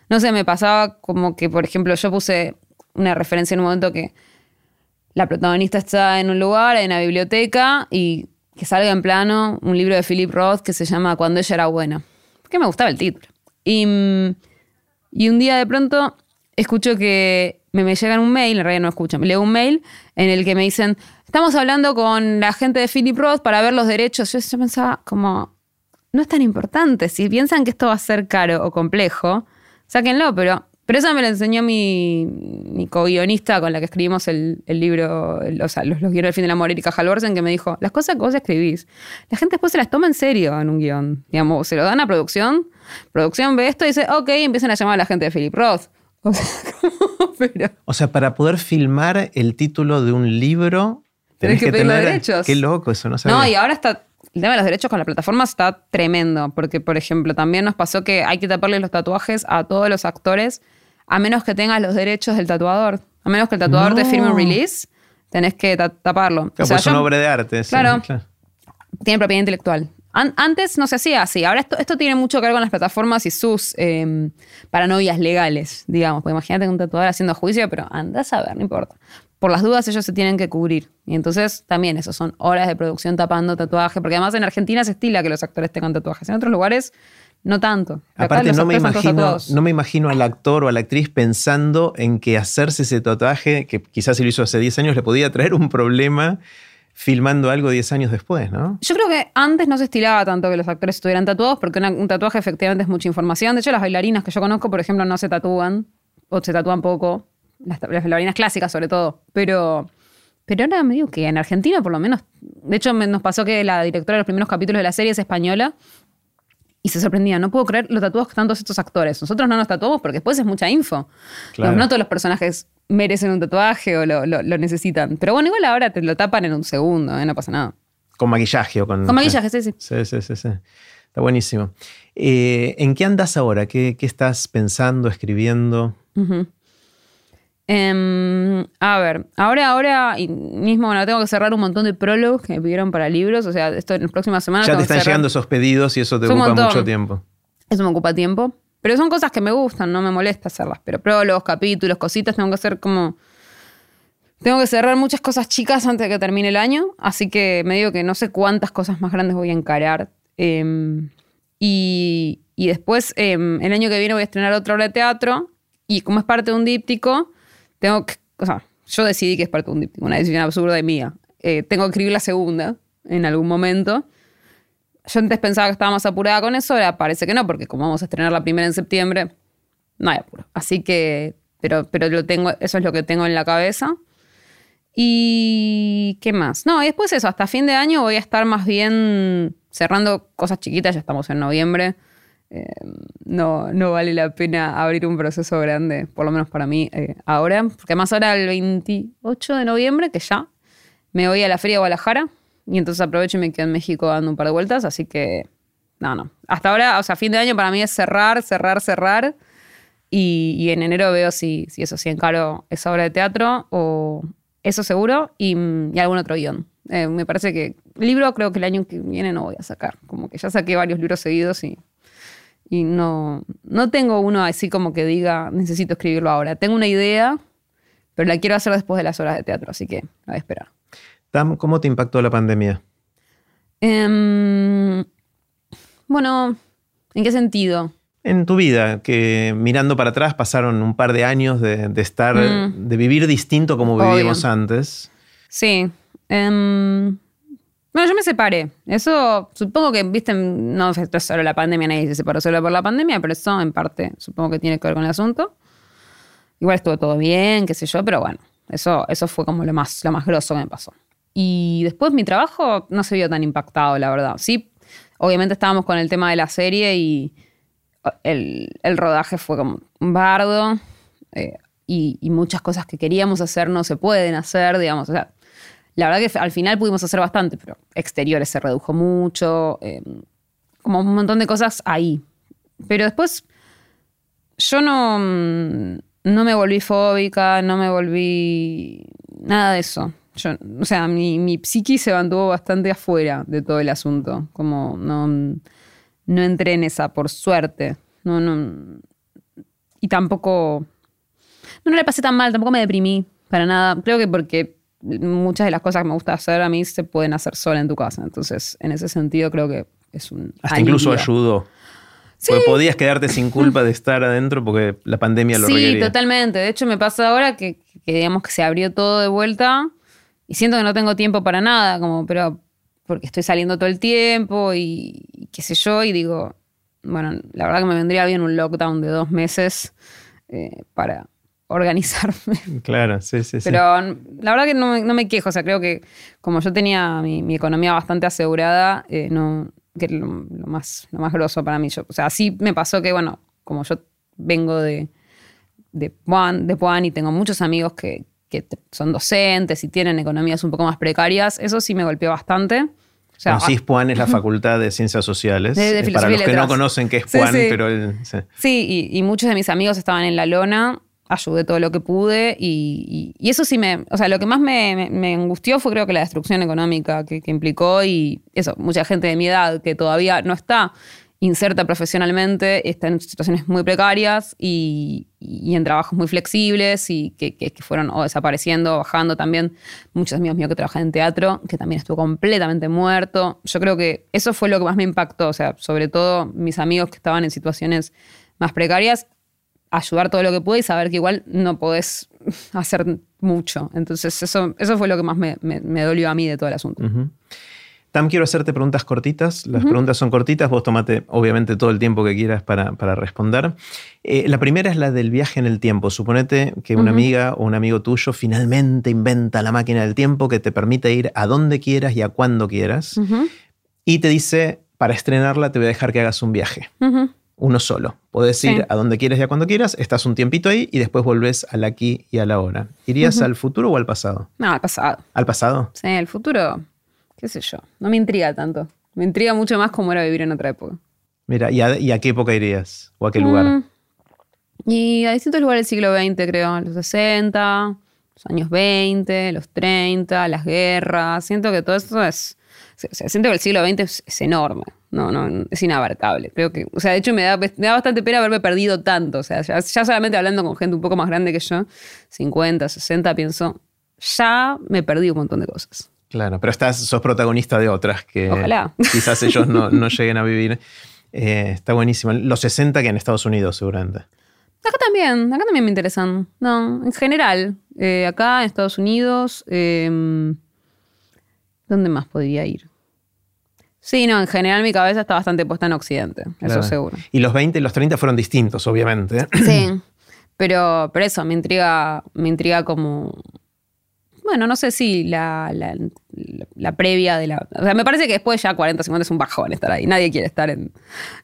no sé, me pasaba como que, por ejemplo, yo puse una referencia en un momento que la protagonista está en un lugar, en una biblioteca, y que salga en plano un libro de Philip Roth que se llama Cuando ella era buena. Porque me gustaba el título. Y, mm, y un día de pronto escucho que me, llegan un mail, en realidad no escucho, me leo un mail en el que me dicen, estamos hablando con la gente de Philip Roth para ver los derechos. Yo, pensaba como, no es tan importante. Si piensan que esto va a ser caro o complejo, sáquenlo, pero, pero eso me lo enseñó mi, mi co-guionista con la que escribimos el, libro, o sea, los, los guiones del fin del amor, Erika Halvorsen, que me dijo, las cosas que vos escribís, la gente después se las toma en serio en un guion. Digamos, se lo dan a producción, producción ve esto y dice, ok, empiezan a llamar a la gente de Philip Roth. O sea, como, pero... O sea, para poder filmar el título de un libro, tenés, Tenés que pedir los tener. derechos. Qué loco eso, no sabía. No, y ahora está. El tema de los derechos con la plataforma está tremendo. Porque, por ejemplo, también nos pasó que hay que taparle los tatuajes a todos los actores, a menos que tengas los derechos del tatuador. A menos que el tatuador te firme un release, tenés que ta- taparlo. Claro, O sea, pues es una obra de arte. sí, Claro. tiene propiedad intelectual. An- antes no se hacía así. Ahora esto, esto tiene mucho que ver con las plataformas y sus eh, paranoias legales, digamos. Porque imagínate un tatuador haciendo juicio, pero andás a ver, no importa. por las dudas ellos se tienen que cubrir. Y entonces también eso son horas de producción tapando tatuaje, porque además en Argentina se estila que los actores tengan tatuajes. En otros lugares no tanto. Acá Aparte, no me, imagino, no me imagino al actor o a la actriz pensando en que hacerse ese tatuaje, que quizás si lo hizo hace 10 años, le podía traer un problema filmando algo 10 años después, ¿no? Yo creo que antes no se estilaba tanto que los actores estuvieran tatuados, porque un tatuaje efectivamente es mucha información. De hecho, las bailarinas que yo conozco, por ejemplo, no se tatúan, o se tatúan poco, las, bailarinas clásicas sobre todo. Pero, pero ahora me digo que en Argentina, por lo menos, de hecho, nos pasó que la directora de los primeros capítulos de la serie es española y se sorprendía. No puedo creer los tatuados que están todos estos actores. Nosotros no nos tatuamos porque después es mucha info. Claro. No todos los personajes merecen un tatuaje o lo, lo- lo necesitan. Pero bueno, igual ahora te lo tapan en un segundo, ¿eh? no pasa nada. Con maquillaje o con... Con maquillaje, sí, sí. Sí, sí, sí, sí. Está buenísimo. Eh, ¿En qué andas ahora? ¿Qué, qué estás pensando, escribiendo? Ujú. Em, a ver, ahora, ahora y mismo bueno, tengo que cerrar un montón de prólogos que me pidieron para libros. O sea, esto en las próximas semanas. ya te están llegando esos pedidos y eso te Es ocupa mucho tiempo. Eso me ocupa tiempo. Pero son cosas que me gustan, no me molesta hacerlas. Pero prólogos, capítulos, cositas, tengo que hacer como. Tengo que cerrar muchas cosas chicas antes de que termine el año. Así que me digo que no sé cuántas cosas más grandes voy a encarar. Em, y, y después, em, el año que viene voy a estrenar otra obra de teatro. Y como es parte de un díptico, tengo que. O sea, yo decidí que es parte de un díptico, una decisión absurda de mía. Eh, tengo que escribir la segunda en algún momento. Yo antes pensaba que estaba más apurada con eso, ahora parece que no, porque como vamos a estrenar la primera en septiembre, no hay apuro. Así que, pero, pero lo tengo, eso es lo que tengo en la cabeza. ¿Y qué más? No, y después eso, hasta fin de año voy a estar más bien cerrando cosas chiquitas, ya estamos en noviembre. Eh, no, no vale la pena abrir un proceso grande, por lo menos para mí eh, ahora, porque además ahora el 28 de noviembre, que ya me voy a la Feria de Guadalajara y entonces aprovecho y me quedo en México dando un par de vueltas, así que no, no. Hasta ahora, o sea, fin de año para mí es cerrar, cerrar, cerrar y, y en enero veo si, si eso, si encaro esa obra de teatro o eso seguro y, y algún otro guion. Eh, me parece que libro creo que el año que viene no voy a sacar, como que ya saqué varios libros seguidos y, y no, no tengo uno así como que diga necesito escribirlo ahora. Tengo una idea, pero la quiero hacer después de las horas de teatro, así que la voy a esperar. Tam, ¿cómo te impactó la pandemia? Em, bueno, ¿en qué sentido? En tu vida, que mirando para atrás pasaron un par de años de, de estar, Mm. de vivir distinto como Obvio. vivíamos antes. Sí. em, bueno, yo me separé. Eso supongo que, viste, no es solo la pandemia, nadie se separó solo por la pandemia, pero eso en parte supongo que tiene que ver con el asunto. Igual estuvo todo bien, qué sé yo, pero bueno, eso, eso fue como lo más, lo más grosso que me pasó. Y después mi trabajo no se vio tan impactado, la verdad. Sí, obviamente estábamos con el tema de la serie y el, el rodaje fue como un bardo eh, y, y muchas cosas que queríamos hacer no se pueden hacer, digamos. O sea, la verdad que al final pudimos hacer bastante, pero exteriores se redujo mucho, eh, como un montón de cosas ahí. Pero después yo no, mm, no me volví fóbica, no me volví nada de eso. Yo, o sea, mi, mi psiqui se mantuvo bastante afuera de todo el asunto. Como no, no entré en esa, por suerte. No, no. Y tampoco. No, no le pasé tan mal, tampoco me deprimí para nada. Creo que porque muchas de las cosas que me gusta hacer a mí se pueden hacer sola en tu casa. Entonces, en ese sentido, creo que es un. Hasta incluso ayudó. Porque podías quedarte sin culpa de estar adentro porque la pandemia lo Sí, requería. totalmente. De hecho, me pasa ahora que, que digamos que se abrió todo de vuelta y siento que no tengo tiempo para nada, como, pero porque estoy saliendo todo el tiempo y, y qué sé yo, y digo, bueno, la verdad que me vendría bien un lockdown de dos meses eh, para organizarme. Claro, sí, sí, sí. Pero la verdad que no, me- no me quejo, o sea, creo que como yo tenía mi, mi economía bastante asegurada, eh, no, que lo, lo más, lo más grosso para mí. Yo, o sea, sí me pasó que, bueno, como yo vengo de, de Puan, de Puan y tengo muchos amigos que, que son docentes y tienen economías un poco más precarias, eso sí me golpeó bastante. O sea, Bueno, CISPUAN es la Facultad de Ciencias Sociales. De- de Eh, Para los que no conocen qué es Sí, PUAN, sí. pero el- sí. Sí, y, y muchos de mis amigos estaban en la lona, ayudé todo lo que pude y, y- eso sí me, o sea, lo que más me, me- angustió fue creo que la destrucción económica que, implicó y eso, mucha gente de mi edad que todavía no está inserta profesionalmente, está en situaciones muy precarias y, y en trabajos muy flexibles y que, que, fueron desapareciendo o bajando también. Muchos amigos míos que trabajan en teatro, que también estuvo completamente muerto. Yo creo que eso fue lo que más me impactó, o sea, sobre todo mis amigos que estaban en situaciones más precarias, ayudar todo lo que pude y saber que igual no podés hacer mucho. Entonces eso, eso fue lo que más me, me, me dolió a mí de todo el asunto. Ujú. Tam, quiero hacerte preguntas cortitas. Las preguntas son cortitas. Vos tomate, obviamente, todo el tiempo que quieras para, para responder. Eh, la primera es la del viaje en el tiempo. Suponete que una amiga o un amigo tuyo finalmente inventa la máquina del tiempo que te permite ir a donde quieras y a cuando quieras. Y te dice, para estrenarla te voy a dejar que hagas un viaje. Uno solo. Podés Sí. ir a donde quieras y a cuando quieras. Estás un tiempito ahí y después volvés al aquí y a la hora. ¿Irías al futuro o al pasado? No, al pasado. ¿Al pasado? Sí, el futuro, qué sé yo, no me intriga tanto. Me intriga mucho más cómo era vivir en otra época. Mira, ¿y a, y a qué época irías? ¿O a qué lugar? Mm. Y a distintos lugares del siglo XX, creo, los 60, los años 20, los 30, las guerras. Siento que todo esto es... O sea, siento que el siglo XX es, es enorme, no, no, es inabarcable. Creo que, o sea, de hecho me da, me da bastante pena haberme perdido tanto. O sea, ya, ya solamente hablando con gente un poco más grande que yo, 50, 60, pienso, ya me perdí un montón de cosas. Claro, pero estás, sos protagonista de otras que Ojalá. quizás ellos no, no lleguen a vivir. Eh, está buenísimo. Los 60 que en Estados Unidos, seguramente. Acá también, acá también me interesan. No, en general. eh, acá en Estados Unidos. eh, ¿Dónde más podría ir? Sí, no, en general mi cabeza está bastante puesta en Occidente, eso seguro. Y los 20 y los 30 fueron distintos, obviamente. Sí, pero, pero eso, me intriga, me intriga como... Bueno, no sé si la, la, la- previa de la... O sea, me parece que después ya 40, 50 es un bajón estar ahí. Nadie quiere estar en...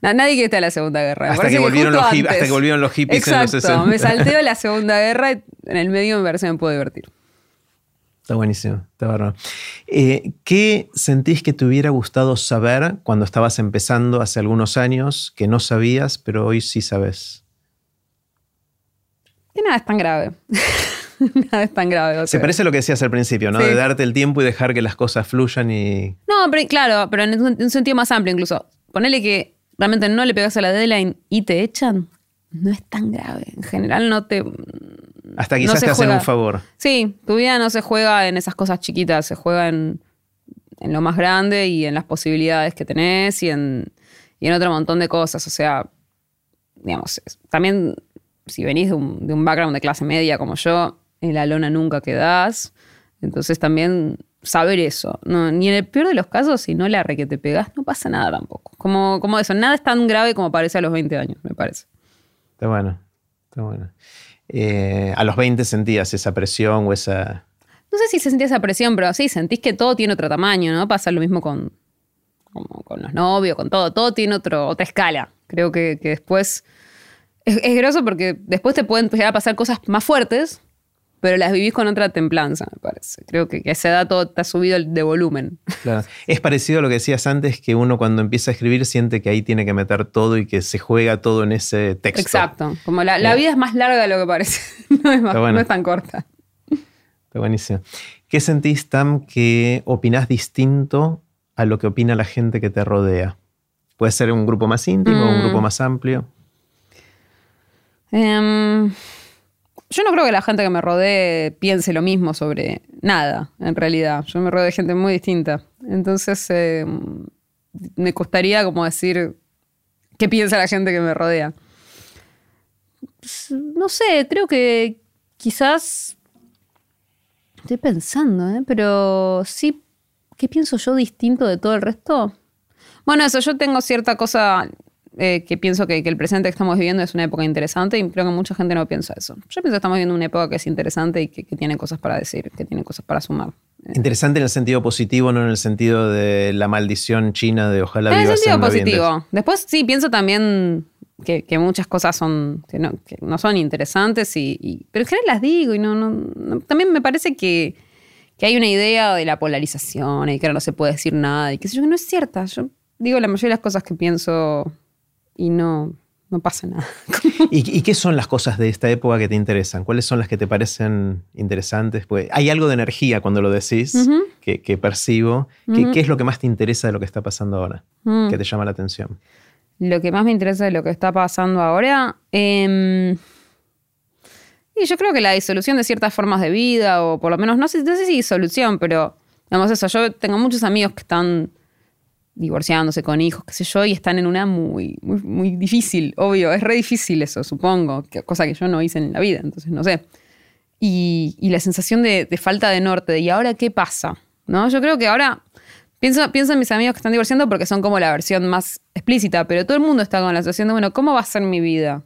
na- Nadie quiere estar en la Segunda Guerra. Hasta que, volvieron los hip- antes. hasta que volvieron los hippies en los Exacto, 60. me salteo la Segunda Guerra y en el medio me parece que me puedo divertir. Está buenísimo, está bárbaro. Eh, ¿Qué sentís que te hubiera gustado saber cuando estabas empezando hace algunos años que no sabías, pero hoy sí sabes? Que nada es tan grave. nada es tan grave. Se parece a lo que decías al principio, ¿no? Sí. De darte el tiempo y dejar que las cosas fluyan y... No, pero claro, pero en un, en un sentido más amplio incluso. Ponele que realmente no le pegas a la deadline y te echan, no es tan grave. En general no te... Hasta quizás te hacen juega. un favor. Sí, tu vida no se juega en esas cosas chiquitas, se juega en, en lo más grande y en las posibilidades que tenés y en, y en otro montón de cosas. O sea, digamos, también si venís de un, de un background de clase media como yo, en la lona nunca quedás. Entonces también saber eso. No, ni en el peor de los casos, si no la re que te pegás, no pasa nada tampoco. Como, como eso, nada es tan grave como parece a los 20 años, me parece. Está bueno, está bueno. Eh, a los 20 sentías esa presión o esa... No sé si se sentía esa presión, pero sí, sentís que todo tiene otro tamaño, ¿no? Pasa lo mismo con, como con los novios, con todo. Todo tiene otro, otra escala. Creo que, que después... Es, es groso porque después te pueden llegar a pasar cosas más fuertes, pero las vivís con otra templanza, me parece. Creo que, que edad todo te ha subido el- de volumen. Claro. Es parecido a lo que decías antes, que uno cuando empieza a escribir siente que ahí tiene que meter todo y que se juega todo en ese texto. Exacto. Como la, la Eh. vida es más larga de lo que parece. No es, más- Está bueno. no es tan corta. Está buenísimo. ¿Qué sentís, Tam, que opinás distinto a lo que opina la gente que te rodea? Puede ser un grupo más íntimo o un Mm. grupo más amplio. Em, yo no creo que la gente que me rodee piense lo mismo sobre nada, en realidad. Yo me rodeo de gente muy distinta. Entonces, em, me costaría como decir qué piensa la gente que me rodea. Pues, No sé, creo que quizás... Estoy pensando, ¿eh? Pero sí, ¿qué pienso yo distinto de todo el resto? Bueno, eso, yo tengo cierta cosa eh, que pienso que, que el presente que estamos viviendo es una época interesante y creo que mucha gente no piensa eso. Yo pienso que estamos viviendo una época que es interesante y que, que tiene cosas para decir, que tiene cosas para sumar. Interesante en el sentido positivo, no en el sentido de la maldición china de ojalá En el sentido positivo. Después sí, pienso también que, que muchas cosas son, que no, que no son interesantes, y, y- pero en general las digo y no, no, no- también me parece que, que hay una idea de la polarización y que ahora no se puede decir nada y que no es cierta. Yo digo la mayoría de las cosas que pienso y no, no pasa nada. ¿Y, y qué son las cosas de esta época que te interesan? ¿Cuáles son las que te parecen interesantes? Pues hay algo de energía cuando lo decís que, que percibo. ¿Qué, qué es lo que más te interesa de lo que está pasando ahora? Mm. Que te llama la atención. lo que más me interesa de lo que está pasando ahora. em, y yo creo que la disolución de ciertas formas de vida, o por lo menos, no sé, no sé si disolución, pero digamos eso, yo tengo muchos amigos que están divorciándose con hijos, qué sé yo, y están en una muy, muy, muy difícil, obvio, es re difícil eso, supongo, que, cosa que yo no hice en la vida, entonces no sé. Y, y la sensación de, de falta de norte, ¿y ahora qué pasa? ¿No? Yo creo que ahora Pienso, pienso en mis amigos que están divorciando porque son como la versión más explícita, pero todo el mundo está con la sensación de, bueno, ¿cómo va a ser mi vida?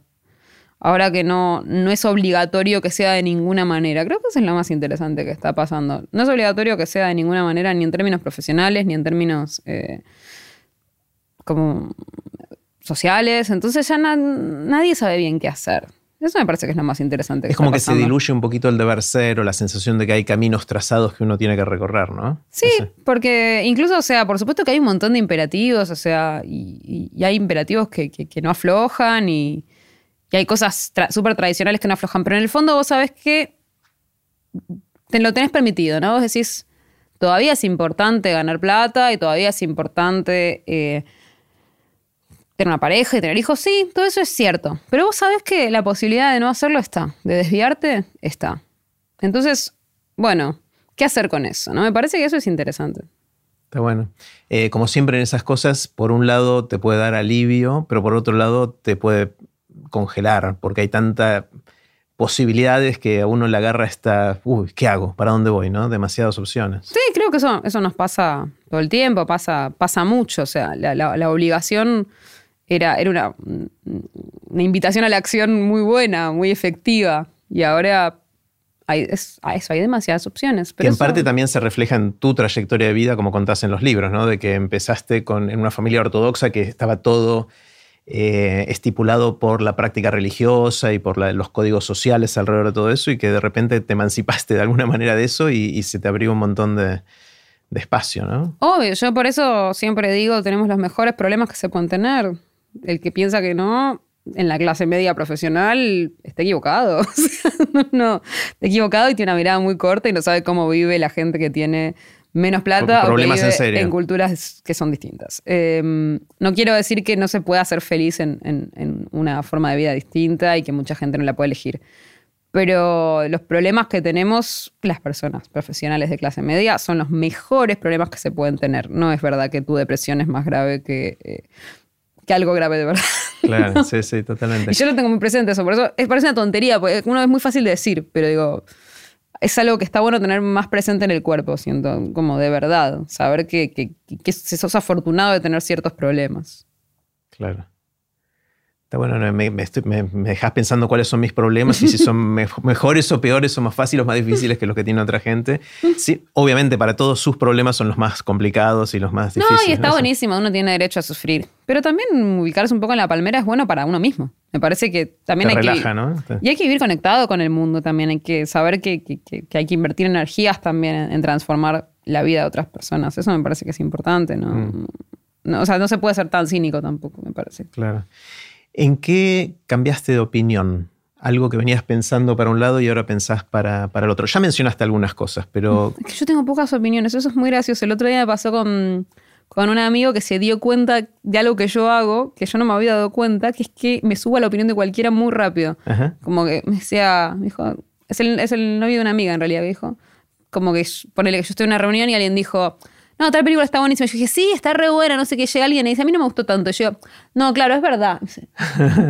Ahora que no, no es obligatorio que sea de ninguna manera. Creo que eso es lo más interesante que está pasando. No es obligatorio que sea de ninguna manera, ni en términos profesionales, ni en términos eh, como sociales. Entonces ya na- nadie sabe bien qué hacer. Eso me parece que es lo más interesante. Que Es como que se diluye un poquito el deber ser o la sensación de que hay caminos trazados que uno tiene que recorrer, ¿no? Sí, No sé. porque incluso, o sea, por supuesto que hay un montón de imperativos, o sea, y hay imperativos que, que- que no aflojan y, y hay cosas tra- súper tradicionales que no aflojan, pero en el fondo vos sabés que te lo tenés permitido, ¿no? Vos decís, todavía es importante ganar plata y todavía es importante eh, tener una pareja y tener hijos, sí, todo eso es cierto, pero vos sabés que la posibilidad de no hacerlo está, de desviarte está. Entonces, bueno, ¿qué hacer con eso? ¿no? Me parece que eso es interesante. Está bueno. Eh, como siempre en esas cosas, por un lado te puede dar alivio, pero por otro lado te puede congelar, porque hay tantas posibilidades que a uno le agarra esta, uy, ¿qué hago? ¿Para dónde voy? ¿no? Demasiadas opciones. Sí, creo que eso, eso nos pasa todo el tiempo, pasa, pasa mucho. O sea, la, la- la obligación era, era una, una invitación a la acción muy buena, muy efectiva. Y ahora hay, es- eso hay demasiadas opciones. que Pero en eso- parte también se refleja en tu trayectoria de vida, como contás en los libros, ¿no? De que empezaste con, en una familia ortodoxa que estaba todo eh, estipulado por la práctica religiosa y por los códigos sociales alrededor de todo eso, y que de repente te emancipaste de alguna manera de eso y, y se te abrió un montón de, espacio, ¿no? Obvio, yo por eso siempre digo, tenemos los mejores problemas que se pueden tener. El que piensa que no, en la clase media profesional, está equivocado. No, está equivocado y tiene una mirada muy corta y no sabe cómo vive la gente que tiene menos plata o que en culturas que son distintas. Eh, no quiero decir que no se pueda ser feliz en, en- en una forma de vida distinta y que mucha gente no la puede elegir. Pero los problemas que tenemos las personas profesionales de clase media son los mejores problemas que se pueden tener. No es verdad que tu depresión es más grave que, eh, que algo grave de verdad. Claro, sí, sí, totalmente. Y yo lo tengo muy presente eso. Por eso es, parece una tontería, porque uno es muy fácil de decir, pero digo, es algo que está bueno tener más presente en el cuerpo, siento, como de verdad. Saber que, que, que sos afortunado de tener ciertos problemas. Claro. Está bueno, no, me, me estoy- me- me dejas pensando cuáles son mis problemas y si son me- mejores o peores o más fáciles o más difíciles que los que tiene otra gente. Sí, obviamente para todos sus problemas son los más complicados y los más No, difíciles. y está ¿no? buenísimo, uno tiene derecho a sufrir. Pero también ubicarse un poco en la palmera es bueno para uno mismo. Me parece que también Te hay relaja, que... ¿no? Y hay que vivir conectado con el mundo también. Hay que saber que, que- que- que hay que invertir energías también en, en transformar la vida de otras personas. Eso me parece que es importante, ¿no? Mm. No, o sea, no se puede ser tan cínico tampoco, me parece. Claro. ¿En qué cambiaste de opinión? Algo que venías pensando para un lado y ahora pensás para, para el otro. Ya mencionaste algunas cosas, pero Es que yo tengo pocas opiniones, eso es muy gracioso. El otro día me pasó con, con un amigo que se dio cuenta de algo que yo hago, que yo no me había dado cuenta, que es que me subo a la opinión de cualquiera muy rápido. Ajá. Como que me decía, me dijo, es el, es el novio de una amiga en realidad, que dijo. Como que ponele que yo estoy en una reunión y alguien dijo, no, tal película está buenísima. Yo dije, sí, está re buena, no sé qué. Llega alguien y dice, a mí no me gustó tanto. Y yo, no, claro, es verdad. Me dice,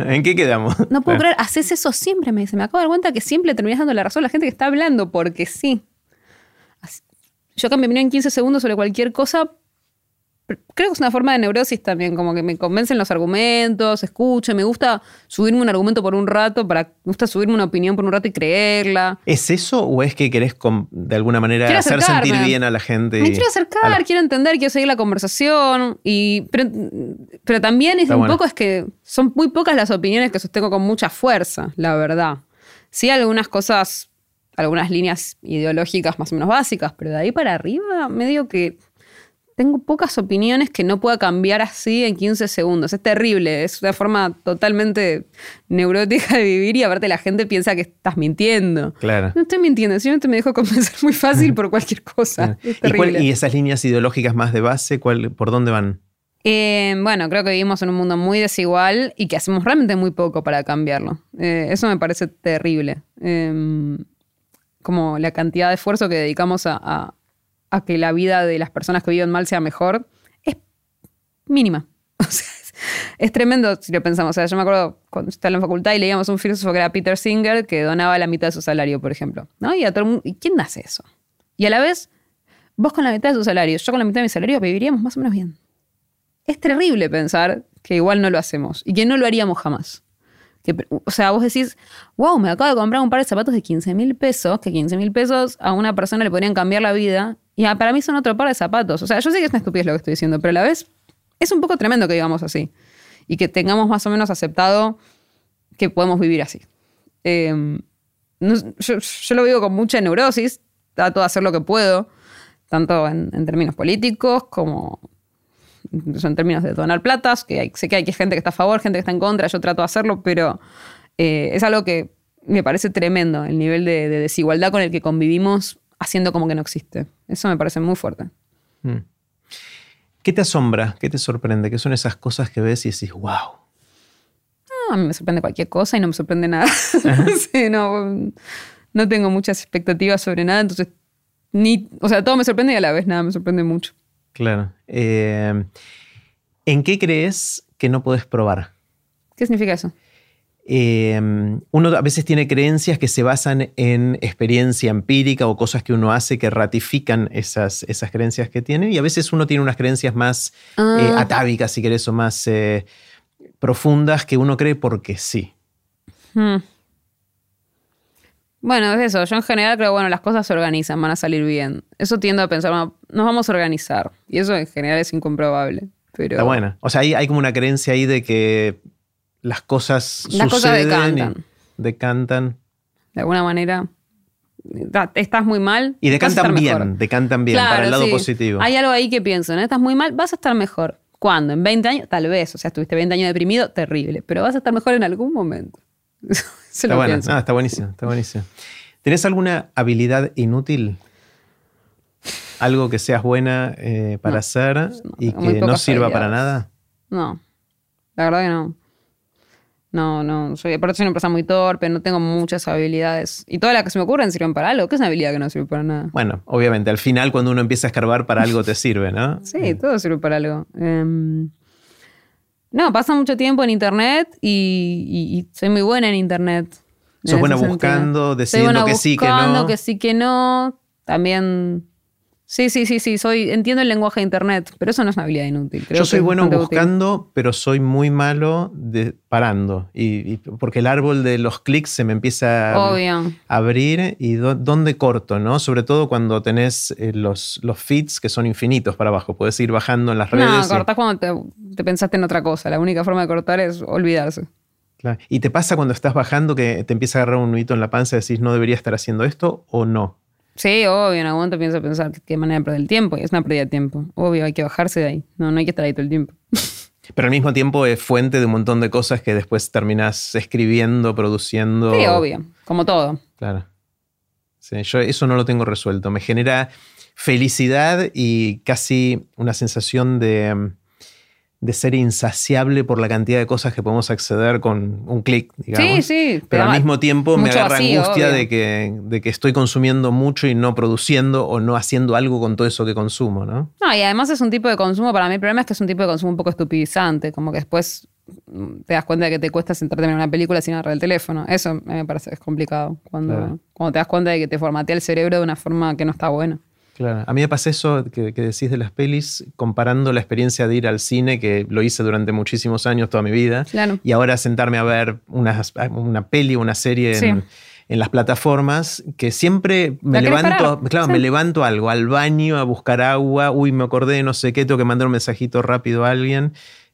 ¿En qué quedamos? no puedo Ah, creer, haces eso siempre, me dice. Me acabo de dar cuenta que siempre terminas dando la razón a la gente que está hablando, porque sí. Así- Yo cambio mi opinión en 15 segundos sobre cualquier cosa. Creo que es una forma de neurosis también, como que me convencen los argumentos, escucho, me gusta subirme un argumento por un rato, para, me gusta subirme una opinión por un rato y creerla. ¿Es eso o es que querés de alguna manera Quiero hacer acercarme. sentir bien a la gente? Me quiero acercar, la- quiero entender, quiero seguir la conversación. Y, pero, pero también es Está un bueno. poco es que son muy pocas las opiniones que sostengo con mucha fuerza, la verdad. Sí, algunas cosas, algunas líneas ideológicas más o menos básicas, pero de ahí para arriba, medio que tengo pocas opiniones que no pueda cambiar así en 15 segundos. Es terrible, es una forma totalmente neurótica de vivir y aparte la gente piensa que estás mintiendo. Claro. No estoy mintiendo, simplemente me dejo convencer muy fácil por cualquier cosa. Es ¿Y, cuál- terrible. y esas líneas ideológicas más de base, cuál, por dónde van? Eh, bueno, creo que vivimos en un mundo muy desigual y que hacemos realmente muy poco para cambiarlo. Eh, eso me parece terrible. Eh, como la cantidad de esfuerzo que dedicamos a, a- a que la vida de las personas que viven mal sea mejor es mínima. Es, tremendo si lo pensamos. O sea, yo me acuerdo cuando estaba en la facultad y leíamos un filósofo que era Peter Singer que donaba la mitad de su salario, por ejemplo. ¿no? Y a mundo, ¿y quién hace eso? Y a la vez, vos con la mitad de tu salario, yo con la mitad de mi salario, viviríamos más o menos bien. Es terrible pensar que igual no lo hacemos y que no lo haríamos jamás. Que, o sea, vos decís, wow, me acabo de comprar un par de zapatos de 15 mil pesos, que 15 mil pesos a una persona le podrían cambiar la vida, y a- para mí son otro par de zapatos. O sea, yo sé que es una estupidez lo que estoy diciendo, pero a la vez es un poco tremendo que digamos así. Y que tengamos más o menos aceptado que podemos vivir así. No- yo, lo vivo con mucha neurosis, trato de hacer lo que puedo, tanto en, términos políticos como en términos de donar platas, que sé que hay gente que está a favor, gente que está en contra, yo trato de hacerlo, pero eh, es algo que me parece tremendo, el nivel de desigualdad con el que convivimos haciendo como que no existe. Eso me parece muy fuerte. Mm. ¿Qué te asombra? ¿Qué te sorprende? ¿Qué son esas cosas que ves y decís, wow? No, a mí me sorprende cualquier cosa y no me sorprende nada. Sí, no, no tengo muchas expectativas sobre nada, entonces, ni, o sea, todo me sorprende y a la vez nada me sorprende mucho. Claro. Eh, ¿En qué crees que no podés probar? ¿Qué significa eso? Eh, uno a veces tiene creencias que se basan en experiencia empírica o cosas que uno hace que ratifican esas, esas creencias que tiene. Y a veces uno tiene unas creencias más Ah. eh, atávicas, si querés, o más eh, profundas que uno cree porque sí. Hmm. Bueno, es eso. Yo en general creo, bueno, las cosas se organizan, van a salir bien. Eso tiendo a pensar, bueno, nos vamos a organizar. Y eso en general es incomprobable. Pero Está buena. O sea, hay, hay como una creencia ahí de que las cosas Las cosas suceden y decantan. de alguna manera estás muy mal. Y decantan bien, decantan bien Claro, para el lado sí. positivo. Hay algo ahí que pienso, ¿no? Estás muy mal, vas a estar mejor. ¿Cuándo? ¿En 20 años? Tal vez. O sea, estuviste 20 años deprimido, terrible. Pero vas a estar mejor en algún momento. Está, lo buena. pienso. No, está buenísimo, está buenísimo. ¿Tenés alguna habilidad inútil? Algo que seas buena eh, para No, hacer y que no sirva para nada. No, la verdad que no. No, no, soy, aparte soy una persona muy torpe, no tengo muchas habilidades. Y todas las que se me ocurren sirven para algo. ¿Qué es una habilidad que no sirve para nada? Bueno, obviamente, al final cuando uno empieza a escarbar para algo te sirve, ¿no? Sí, todo sirve para algo. Em, no, pasa mucho tiempo en internet y, y- y soy muy buena en internet. en Sos buena sentido. buscando, decidiendo buena que sí, que buscando, no. que sí, que no. También. Sí, sí, sí, sí. Soy, entiendo el lenguaje de internet, pero eso no es una habilidad inútil. Creo Yo soy bueno útil. buscando, pero soy muy malo de, parando. Y, y porque el árbol de los clics se me empieza a abrir y do- dónde corto, ¿no? Sobre todo cuando tenés eh, los, los feeds que son infinitos para abajo. Puedes ir bajando en las redes. No, y- cortás cuando te, te pensaste en otra cosa. La única forma de cortar es olvidarse. Claro. ¿Y te pasa cuando estás bajando que te empieza a agarrar un nudito en la panza y decís, no debería estar haciendo esto o no? Sí, obvio, en algún momento pienso pensar qué manera de perder el tiempo. Y es una pérdida de tiempo. Obvio, hay que bajarse de ahí. No, no hay que estar ahí todo el tiempo. Pero al mismo tiempo es fuente de un montón de cosas que después terminás escribiendo, produciendo. Sí, obvio. Como todo. Claro. Sí, yo eso no lo tengo resuelto. Me genera felicidad y casi una sensación de, mm, de ser insaciable por la cantidad de cosas que podemos acceder con un clic, digamos. Sí, sí. Pero al mismo tiempo me agarra vacío, angustia obvio. de que, de que estoy consumiendo mucho y no produciendo o no haciendo algo con todo eso que consumo, ¿no? No, y además es un tipo de consumo, para mí el problema es que es un tipo de consumo un poco estupidizante, como que después mm, te das cuenta de que te cuesta sentarte ver una película sin agarrar el teléfono. Eso me parece es complicado, cuando, Claro. cuando te das cuenta de que te formatea el cerebro de una forma que no está buena. Claro. A mí me pasa eso que, que decís de las pelis, comparando la experiencia de ir al cine, que lo hice durante muchísimos años, toda mi vida, Claro. y ahora sentarme a ver una, una peli o una serie en, Sí. en las plataformas, que siempre me levanto, claro, Sí. me levanto algo, al baño, a buscar agua, uy, me acordé de no sé qué, tengo que mandar un mensajito rápido a alguien.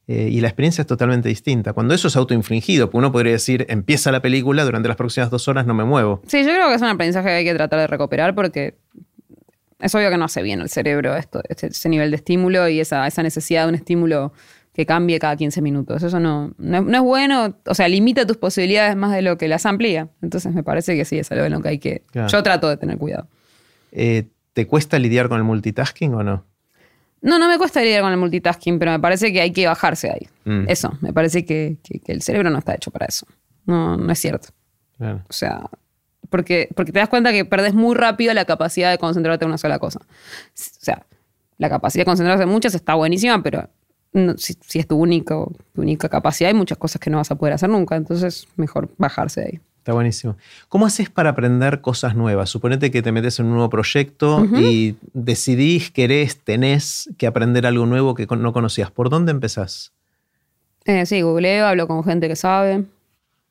eh, y la experiencia es totalmente distinta. Cuando eso es autoinfligido, porque uno podría decir, empieza la película, durante las próximas dos horas no me muevo. Sí, yo creo que es un aprendizaje que hay que tratar de recuperar porque es obvio que no hace bien al cerebro esto, este- ese nivel de estímulo y esa, esa necesidad de un estímulo que cambie cada 15 minutos. Eso no, no, es- no es bueno, o sea, limita tus posibilidades más de lo que las amplía. Entonces me parece que sí, es algo en lo que hay que... Claro. Yo trato de tener cuidado. Eh, ¿Te cuesta lidiar con el multitasking o no? No, no me cuesta lidiar con el multitasking, pero me parece que hay que bajarse ahí. Mm. Eso, me parece que, que- que el cerebro no está hecho para eso. No, no es cierto. Claro. O sea, porque, porque te das cuenta que perdés muy rápido la capacidad de concentrarte en una sola cosa. O sea, la capacidad de concentrarse en muchas está buenísima, pero no- si, si es tu, único, tu única capacidad, hay muchas cosas que no vas a poder hacer nunca. Entonces, mejor bajarse de ahí. Está buenísimo. ¿Cómo haces para aprender cosas nuevas? Suponete que te metes en un nuevo proyecto y decidís, querés, tenés que aprender algo nuevo que no conocías. ¿Por dónde empezás? Eh, sí, googleo, hablo con gente que sabe.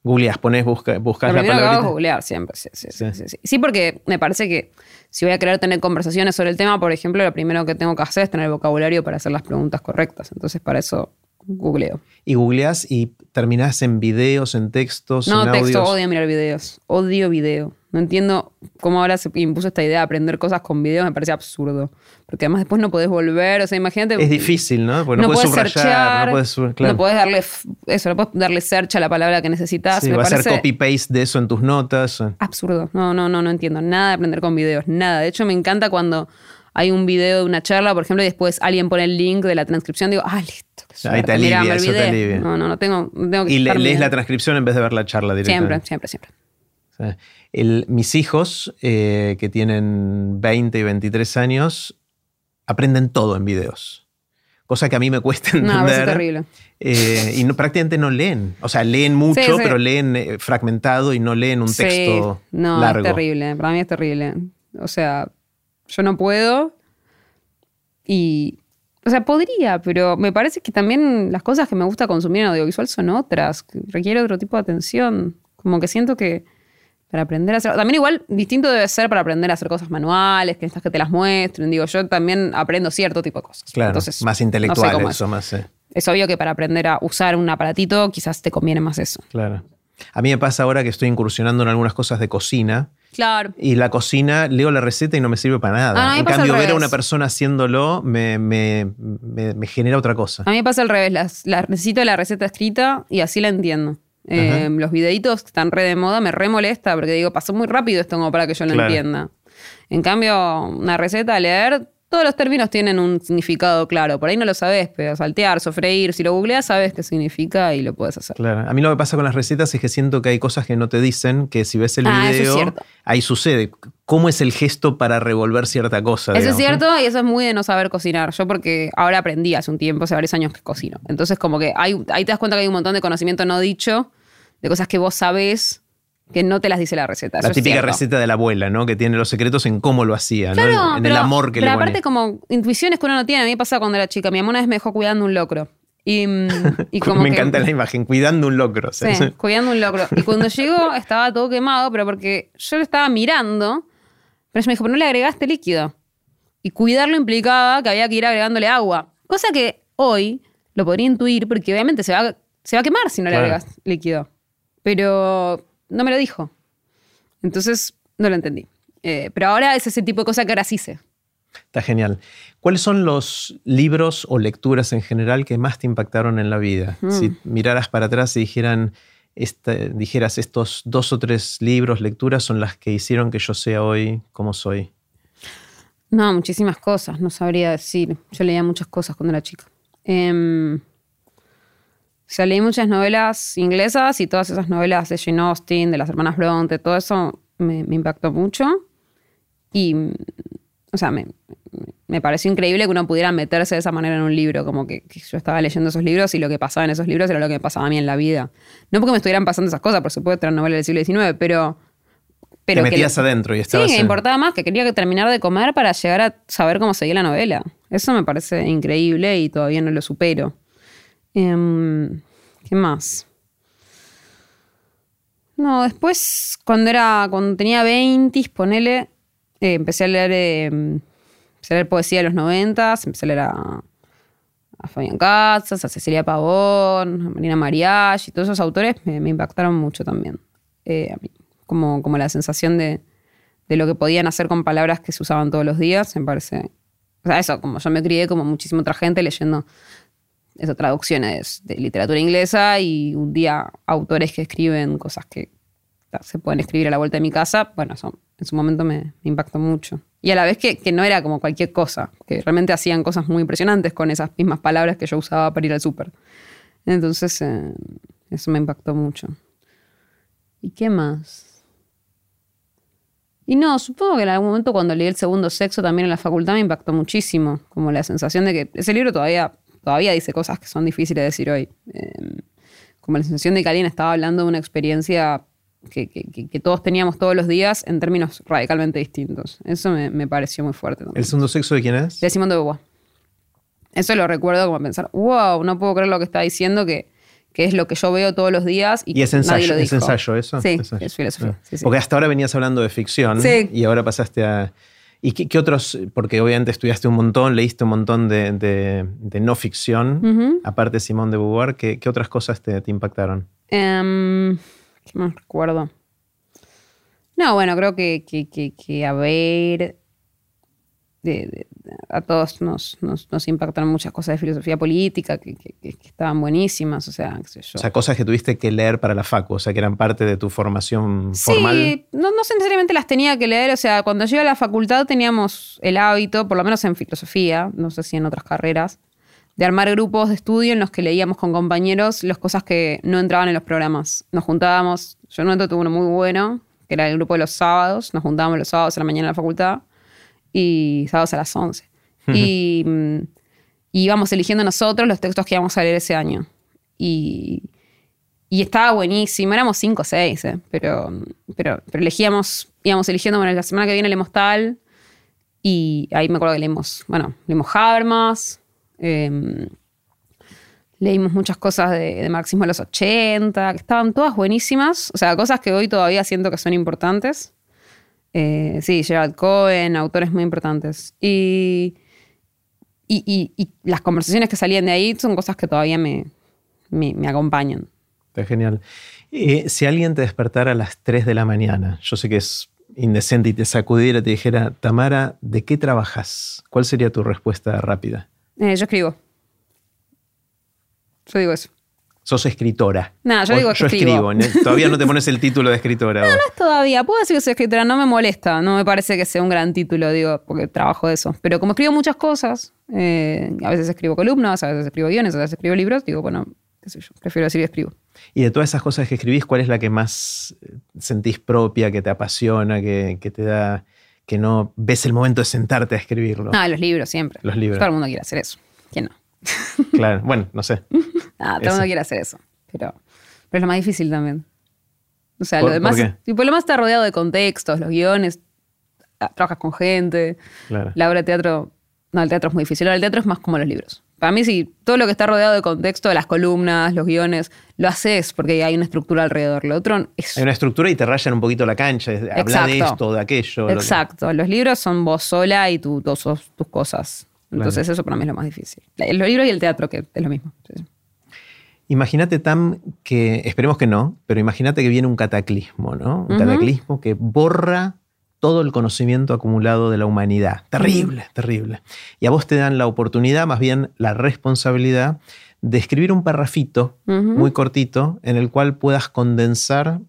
Googleás, ponés, busca, buscas Lo la palabra. googlear siempre. Sí, sí, sí, Sí. sí, sí. Sí, porque me parece que si voy a querer tener conversaciones sobre el tema, por ejemplo, lo primero que tengo que hacer es tener el vocabulario para hacer las preguntas correctas. Entonces, para eso googleo. Y googleás y terminás en videos, en textos, No, en texto, audios. odio mirar videos. Odio video. No entiendo cómo ahora se impuso esta idea de aprender cosas con videos, me parece absurdo. Porque además después no podés volver, o sea, imagínate. Es difícil, ¿no? Porque no, no puedes podés subrayar, searchar, no puedes, su- claro. no podés darle eso, no podés darle search a la palabra que necesitas. Sí, me va a ser parece copy-paste de eso en tus notas. absurdo. No, no, no, no entiendo nada de aprender con videos, nada. De hecho, me encanta cuando hay un video de una charla, por ejemplo, y después alguien pone el link de la transcripción, digo, ah, listo. Ahí te alivia, me eso te alivia. No, no, no tengo, no tengo que Y le- lees la transcripción en vez de ver la charla directamente. Siempre, siempre, siempre. El- mis hijos, eh, que tienen 20 y 23 años, aprenden todo en videos. Cosa que a mí me cuesta No, entender. me parece terrible. Eh, y no- prácticamente no leen. O sea, leen mucho, Sí, sí. pero leen eh, fragmentado y no leen un Sí, texto no, largo. es terrible. Para mí es terrible. O sea, yo no puedo. Y. O sea, podría, pero me parece que también las cosas que me gusta consumir en audiovisual son otras, requiere otro tipo de atención. Como que siento que para aprender a hacer. También, igual, distinto debe ser para aprender a hacer cosas manuales, que necesitas que te las muestren. Digo, yo también aprendo cierto tipo de cosas. Claro, Entonces, más no sé intelectual es. eso, más. eh, Es obvio que para aprender a usar un aparatito, quizás te conviene más eso. claro. A mí me pasa ahora que estoy incursionando en algunas cosas de cocina. Claro. Y la cocina, leo la receta y no me sirve para nada. Ah, en cambio, ver a una persona haciéndolo me, me- me- me genera otra cosa. A mí me pasa al revés, las, las- necesito la receta escrita y así la entiendo. Eh, los videitos que están re de moda me re molesta porque digo, pasó muy rápido esto como para que yo lo Claro. entienda. En cambio, una receta, leer, todos los términos tienen un significado claro. Por ahí no lo sabes, pero saltear, sofreír, si lo googleas sabes qué significa y lo puedes hacer. Claro. A mí lo que pasa con las recetas es que siento que hay cosas que no te dicen, que si ves el Ah, es video, ahí sucede. ¿Cómo es el gesto para revolver cierta cosa? Eso digamos, es cierto y eso es muy de no saber cocinar. Yo porque ahora aprendí hace un tiempo, hace varios años que cocino. Entonces como que hay, ahí te das cuenta que hay un montón de conocimiento no dicho, de cosas que vos sabés que no te las dice la receta. La típica receta de la abuela, ¿no? Que tiene los secretos en cómo lo hacía, ¿no? Claro, En- En pero, el amor que pero le aparte ponía. como intuiciones que uno no tiene. A mí me pasaba cuando era chica. Mi mamá una vez me dejó cuidando un locro. Y, mm, y como me que- encanta la imagen, cuidando un locro. Sí, cuidando un locro. Y cuando llegó estaba todo quemado, pero porque yo lo estaba mirando, pero ella me dijo, pero no le agregaste líquido. Y cuidarlo implicaba que había que ir agregándole agua. Cosa que hoy lo podría intuir porque obviamente se va, se va a quemar si no Claro. le agregas líquido. Pero no me lo dijo. Entonces no lo entendí. Eh, pero ahora es ese tipo de cosa que ahora sí sé. Está genial. ¿Cuáles son los libros o lecturas en general que más te impactaron en la vida? Mm. Si miraras para atrás y dijeran, esta- dijeras estos dos o tres libros, lecturas son las que hicieron que yo sea hoy como soy. No, muchísimas cosas, no sabría decir. Yo leía muchas cosas cuando era chica. Em, o sea, leí muchas novelas inglesas y todas esas novelas de Jane Austen, de las hermanas Bronte, todo eso me, me impactó mucho. Y, o sea, me, me pareció increíble que uno pudiera meterse de esa manera en un libro, como que, que yo estaba leyendo esos libros y lo que pasaba en esos libros era lo que me pasaba a mí en la vida. No porque me estuvieran pasando esas cosas, por supuesto, eran novelas del siglo XIX, pero... pero te que- metías adentro y estabas Sí, me importaba más que quería que terminar de comer para llegar a saber cómo seguía la novela. Eso me parece increíble y todavía no lo supero. Em, ¿Qué más? No, después, cuando era, cuando tenía 20, ponele, eh, empecé a leer, empecé a leer poesía de los 90, empecé a leer a, a Fabián Casas, a Cecilia Pavón, a Marina y todos esos autores me, me impactaron mucho también. Eh, a mí. como, como la sensación de, de lo que podían hacer con palabras que se usaban todos los días, me parece. O sea, eso, como yo me crié como muchísima otra gente leyendo eso, traducciones de literatura inglesa y un día autores que escriben cosas que se pueden escribir a la vuelta de mi casa, bueno, eso en su momento me, me impactó mucho. Y a la vez que, que no era como cualquier cosa, que realmente hacían cosas muy impresionantes con esas mismas palabras que yo usaba para ir al súper. Entonces, eh, eso me impactó mucho. ¿Y qué más? Y no, supongo que en algún momento cuando leí el segundo sexo también en la facultad me impactó muchísimo, como la sensación de que ese libro todavía, todavía dice cosas que son difíciles de decir hoy. Eh, como la sensación de que alguien estaba hablando de una experiencia que, que- que todos teníamos todos los días en términos radicalmente distintos. Eso me, me pareció muy fuerte. también. ¿El segundo sexo de quién es? De Simón de Beauvoir. Eso lo recuerdo como pensar, wow, no puedo creer lo que está diciendo, que, que es lo que yo veo todos los días y, ¿Y es nadie ensayo, lo es dijo. ensayo eso? Sí, Ensayo. es filosofía. Ah. sí, sí. Porque hasta ahora venías hablando de ficción Sí. y ahora pasaste a... ¿Y qué, qué otros? Porque obviamente estudiaste un montón, leíste un montón de, de- de no ficción, aparte de Simón de Beauvoir. ¿Qué, qué otras cosas te, te impactaron? Em, ¿Qué más recuerdo? No, bueno, creo que, que, que, que a ver, de- de- a todos nos, nos, nos impactaron muchas cosas de filosofía política que, que- estaban buenísimas, o sea, qué sé yo. O sea, cosas que tuviste que leer para la facu, o sea, que eran parte de tu formación formal. Sí, no, no necesariamente las tenía que leer. O sea, cuando yo iba a la facultad teníamos el hábito, por lo menos en filosofía, no sé si en otras carreras, de armar grupos de estudio en los que leíamos con compañeros las cosas que no entraban en los programas. Nos juntábamos, yo en un momento tuve uno muy bueno, que era el grupo de los sábados, nos juntábamos los sábados a la mañana en la facultad y sábados a las 11. y, mm, y íbamos eligiendo nosotros los textos que íbamos a leer ese año. Y, y estaba buenísimo, éramos cinco o seis, ¿eh? pero, pero, pero elegíamos, íbamos eligiendo, bueno, la semana que viene leemos tal, y ahí me acuerdo que leímos, bueno, leímos Habermas, eh, leímos muchas cosas de, de marxismo de los 80, que estaban todas buenísimas, o sea, cosas que hoy todavía siento que son importantes. Eh, sí, Gerald Cohen, autores muy importantes. Y, y, y- y las conversaciones que salían de ahí son cosas que todavía me, me, me acompañan. Está genial. Eh, si alguien te despertara a las 3 de la mañana, yo sé que es indecente y te sacudiera y te dijera, Tamara, ¿de qué trabajas? ¿Cuál sería tu respuesta rápida? Eh, yo escribo. Yo digo eso. Sos escritora. No, yo O digo que yo escribo. escribo. ¿no? Todavía no te pones el título de escritora. vos. Todavía, puedo decir que soy escritora, no me molesta, no me parece que sea un gran título, digo, porque trabajo de eso. Pero como escribo muchas cosas, eh, a veces escribo columnas, a veces escribo guiones, a veces escribo libros, digo, bueno, qué sé yo, prefiero decir que escribo. Y de todas esas cosas que escribís, ¿cuál es la que más eh, sentís propia, que te apasiona, que, que te da, que no ves el momento de sentarte a escribirlo? Ah, los libros siempre. Los libros. Todo el mundo quiere hacer eso. ¿Quién no? Claro, bueno, no sé. Ah, todo el mundo quiere hacer eso. Pero, pero es lo más difícil también. O sea, ¿Por- lo demás, por qué? tipo, lo demás está rodeado de contextos, los guiones, ah, trabajas con gente, Claro. la obra de teatro, no, el teatro es muy difícil, el teatro es más como los libros. Para mí sí, todo lo que está rodeado de contexto, las columnas, los guiones, lo haces porque hay una estructura alrededor. Lo otro es... Hay una estructura y te rayan un poquito la cancha. Habla de esto, de aquello. lo que- Exacto, los libros son vos sola y tú, tú sos tus cosas. Entonces eso para mí es lo más difícil. Los libros y el teatro, que es lo mismo. Sí. Imagínate, Tam, que, esperemos que no, pero imagínate que viene un cataclismo, ¿no? Un cataclismo que borra todo el conocimiento acumulado de la humanidad. Terrible, terrible. Y a vos te dan la oportunidad, más bien la responsabilidad, de escribir un parrafito muy cortito en el cual puedas condensar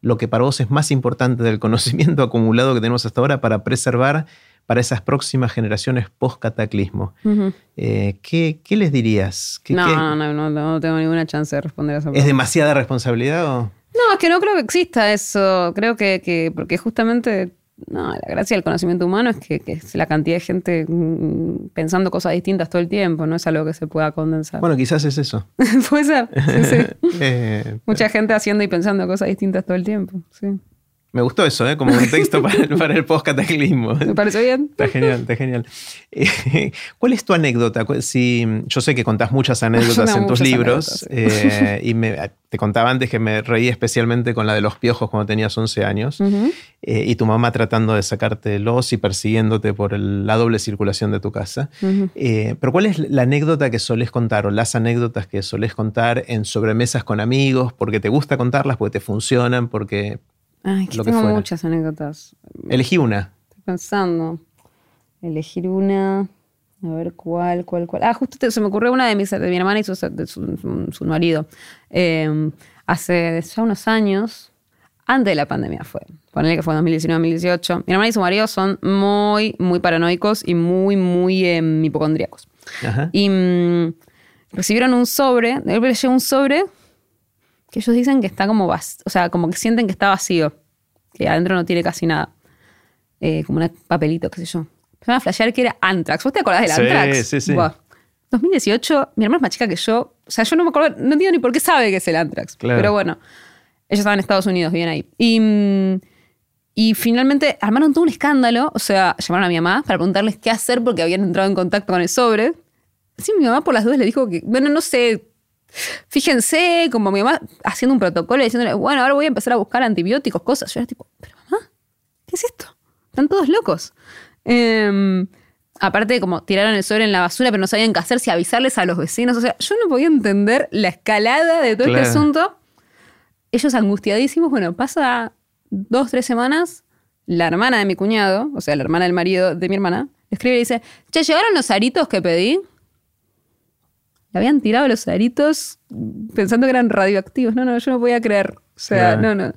lo que para vos es más importante del conocimiento acumulado que tenemos hasta ahora para preservar para esas próximas generaciones post-cataclismo. Ujú. Eh, ¿qué, qué les dirías? ¿Qué- no, qué- no, no, no, no tengo ninguna chance de responder a esa ¿Es pregunta. demasiada responsabilidad o...? No, es que no creo que exista eso. Creo que, que- porque justamente, no, la gracia del conocimiento humano es que, que es la cantidad de gente mm, pensando cosas distintas todo el tiempo, no es algo que se pueda condensar. Bueno, quizás es eso. Puede ser. sí, sí. Eh, Mucha gente haciendo y pensando cosas distintas todo el tiempo. Sí. Me gustó eso, ¿eh? como un texto para, el- para el post-cataclismo. ¿Me parece bien? Está genial, está genial. Eh, ¿Cuál es tu anécdota? Si, yo sé que contás muchas anécdotas en tus libros eh, y me- te contaba antes que me reí especialmente con la de los piojos cuando tenías 11 años eh, y tu mamá tratando de sacarte los y persiguiéndote por el- la doble circulación de tu casa. Pero ¿cuál es la anécdota que solés contar o las anécdotas que solés contar en sobremesas con amigos porque te gusta contarlas, porque te funcionan, porque Ay, que Lo que tengo fuera. muchas anécdotas. elegí una? Estoy pensando. Elegir una. A ver cuál, cuál, cuál. Ah, justo te- se me ocurrió una de, mis, de mi hermana y su, de su, su- marido. Eh, hace ya unos años, antes de la pandemia fue. Ponele que fue 2019-2018. Mi hermana y su marido son muy, muy paranoicos y muy, muy eh, hipocondríacos. Ajá. Y mm, recibieron un sobre, les llegó un sobre que ellos dicen que está como vacío, o sea, como que sienten que está vacío, que adentro no tiene casi nada. Eh, como un papelito, qué sé yo. Empezaron a flashear que era Antrax. ¿Vos te acordás del Sí, Antrax? sí, sí. Buah. 2018, mi hermana es más chica que yo. O sea, yo no me acuerdo, no entiendo ni por qué sabe que es el Antrax. Claro. Pero bueno, ellos estaban en Estados Unidos, bien ahí. Y, mm, y finalmente armaron todo un escándalo. O sea, llamaron a mi mamá para preguntarles qué hacer porque habían entrado en contacto con el sobre. Sí, mi mamá por las dudas le dijo que, bueno, no sé, fíjense, como mi mamá haciendo un protocolo y diciéndole, bueno, ahora voy a empezar a buscar antibióticos, cosas. Yo era tipo, pero mamá, ¿qué es esto? Están todos locos. Em, aparte, como tiraron el sobre en la basura, pero no sabían qué hacer, si avisarles a los vecinos. O sea, yo no podía entender la escalada de todo Claro. este asunto. Ellos angustiadísimos, bueno, pasa dos, tres semanas, la hermana de mi cuñado, o sea, la hermana del marido de mi hermana, escribe y dice, che, ¿llegaron los aritos que pedí? Le habían tirado los aritos pensando que eran radioactivos. No, no, yo no podía creer. O sea, Claro. no, no.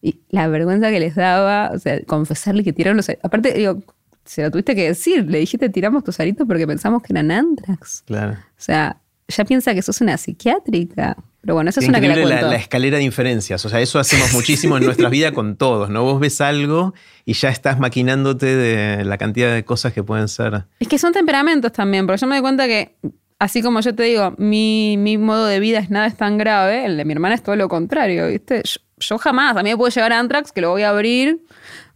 Y la vergüenza que les daba, o sea, confesarle que tiraron los aritos. Aparte, digo, se lo tuviste que decir. Le dijiste, tiramos tus aritos porque pensamos que eran antrax. Claro. O sea, ya piensa que sos una psiquiátrica. Pero bueno, esa es una que la cuento. la, la escalera de inferencias. O sea, eso hacemos muchísimo en nuestras vidas con todos, ¿no? Vos ves algo y ya estás maquinándote de la cantidad de cosas que pueden ser. Es que son temperamentos también, porque yo me doy cuenta que, así como yo te digo, mi, mi modo de vida es nada es tan grave, el de mi hermana es todo lo contrario, ¿viste? Yo, jamás, a mí me puede llegar Antrax, que lo voy a abrir,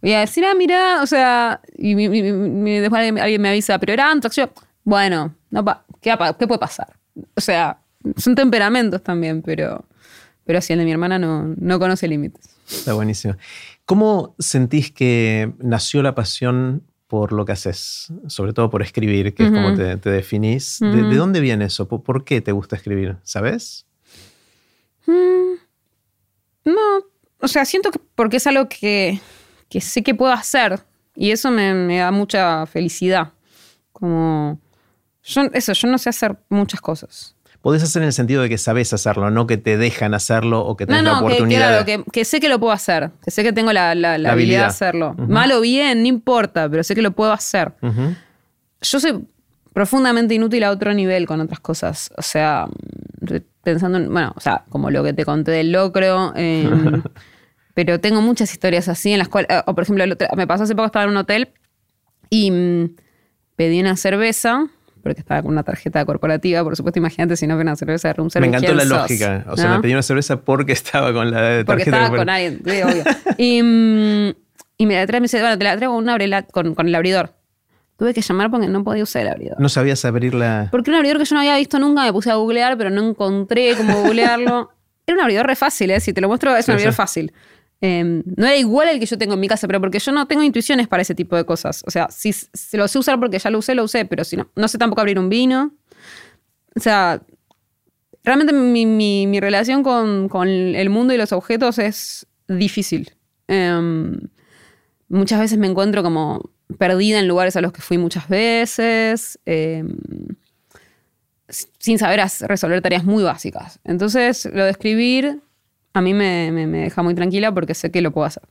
voy a decir, ah, mira, o sea, y después alguien, me avisa, pero era Antrax, yo, bueno, no pa- ¿qué, qué puede pasar? O sea, son temperamentos también, pero, pero sí, el de mi hermana no, no conoce límites. Está buenísimo. ¿Cómo sentís que nació la pasión por lo que haces? Sobre todo por escribir, que es como te, te definís. ¿De, dónde viene eso? ¿Por, por qué te gusta escribir? ¿Sabes? No, o sea, siento que porque es algo que, que sé que puedo hacer y eso me, me da mucha felicidad. Como, yo, eso, yo no sé hacer muchas cosas. Podés hacer en el sentido de que sabes hacerlo, no que te dejan hacerlo o que No, tenés la no, que, que, oportunidad. claro, que, que sé que lo puedo hacer, que sé que tengo la, la- la La habilidad, de hacerlo. Mal o bien, no importa, pero sé que lo puedo hacer. Yo soy profundamente inútil a otro nivel con otras cosas. O sea, pensando en, bueno, o sea, como lo que te conté del locro. eh, pero tengo muchas historias así en las cuales, o por ejemplo, me pasó hace poco, estaba en un hotel y mm, pedí una cerveza, porque estaba con una tarjeta corporativa, por supuesto, imagínate si no ves una cerveza de room Me service, encantó ¿quién la sos? lógica. O sea, me pedí una cerveza porque estaba con la Porque tarjeta. estaba de- con alguien, sí, obvio. y, mm, y me la trae, me dice, bueno, te la traigo con, un abrela- con, con el abridor. Tuve que llamar porque no podía usar el abridor. No sabías abrirla. Porque un abridor que yo no había visto nunca, me puse a googlear, pero no encontré cómo googlearlo. Era un abridor re fácil, ¿eh? Si te lo muestro, es Sí, un abridor sí. fácil. Eh, no era igual al que yo tengo en mi casa, pero porque yo no tengo intuiciones para ese tipo de cosas. O sea, si, si lo sé usar porque ya lo usé, lo usé, pero si no, no sé tampoco abrir un vino. O sea, realmente mi, mi- relación con, con el mundo y los objetos es difícil. Em, muchas veces me encuentro como perdida en lugares a los que fui muchas veces, em, sin saber resolver tareas muy básicas. Entonces, lo de escribir a mí me, me- me deja muy tranquila porque sé que lo puedo hacer.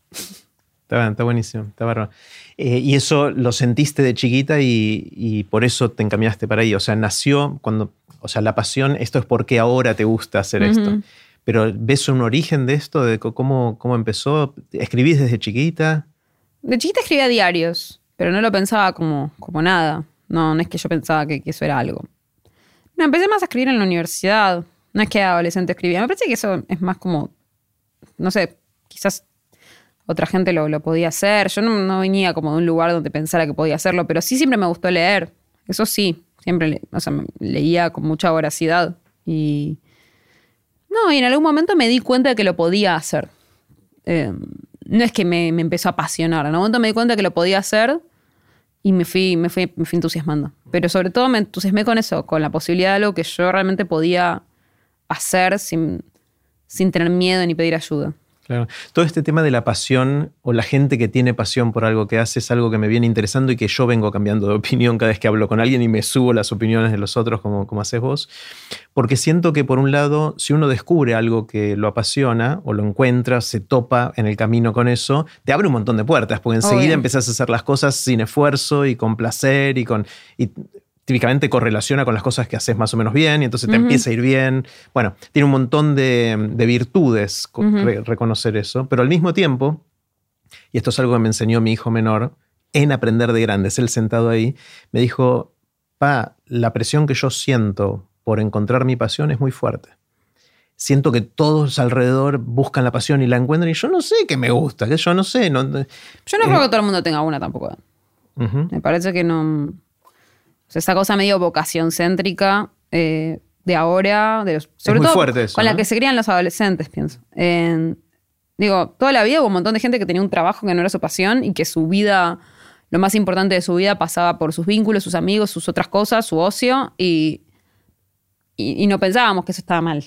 Está, está buenísimo, está bárbaro. Eh, y eso lo sentiste de chiquita y, y por eso te encaminaste para ahí. O sea, nació cuando. O sea, la pasión, esto es porque ahora te gusta hacer esto. Pero ¿ves un origen de esto? ¿De cómo, cómo empezó? ¿Escribís desde chiquita? De chiquita escribía diarios, pero no lo pensaba como, como nada. No, no es que yo pensaba que, que eso era algo. No, empecé más a escribir en la universidad. No es que adolescente escribía. Me parece que eso es más como, no sé, quizás otra gente lo, lo podía hacer. Yo no, no venía como de un lugar donde pensara que podía hacerlo, pero sí siempre me gustó leer. Eso sí, siempre o sea, leía con mucha voracidad. Y. No, y en algún momento me di cuenta de que lo podía hacer. Eh, no es que me, me empezó a apasionar. En algún momento me di cuenta que lo podía hacer y me fui, me fui, me fui entusiasmando. Pero sobre todo me entusiasmé con eso, con la posibilidad de algo que yo realmente podía hacer sin, sin tener miedo ni pedir ayuda. Claro. Todo este tema de la pasión o la gente que tiene pasión por algo que hace es algo que me viene interesando y que yo vengo cambiando de opinión cada vez que hablo con alguien y me subo las opiniones de los otros como, como haces vos. Porque siento que por un lado, si uno descubre algo que lo apasiona o lo encuentra, se topa en el camino con eso, te abre un montón de puertas, porque enseguida Obvio. empezás a hacer las cosas sin esfuerzo y con placer y con... y típicamente correlaciona con las cosas que haces más o menos bien y entonces te empieza a ir bien. Bueno, tiene un montón de, de virtudes re- reconocer eso, pero al mismo tiempo, y esto es algo que me enseñó mi hijo menor, en aprender de grandes, él sentado ahí, me dijo, pa, la presión que yo siento por encontrar mi pasión es muy fuerte. Siento que todos alrededor buscan la pasión y la encuentran y yo no sé qué me gusta, que yo no sé. No, Yo no Eh. creo que todo el mundo tenga una tampoco. Me parece que no. O sea, esa cosa medio vocación céntrica eh, de ahora, de los- sobre todo eso, con la que se crían los adolescentes, pienso. En- digo, toda la vida hubo un montón de gente que tenía un trabajo que no era su pasión y que su vida, lo más importante de su vida pasaba por sus vínculos, sus amigos, sus otras cosas, su ocio y, y, y no pensábamos que eso estaba mal.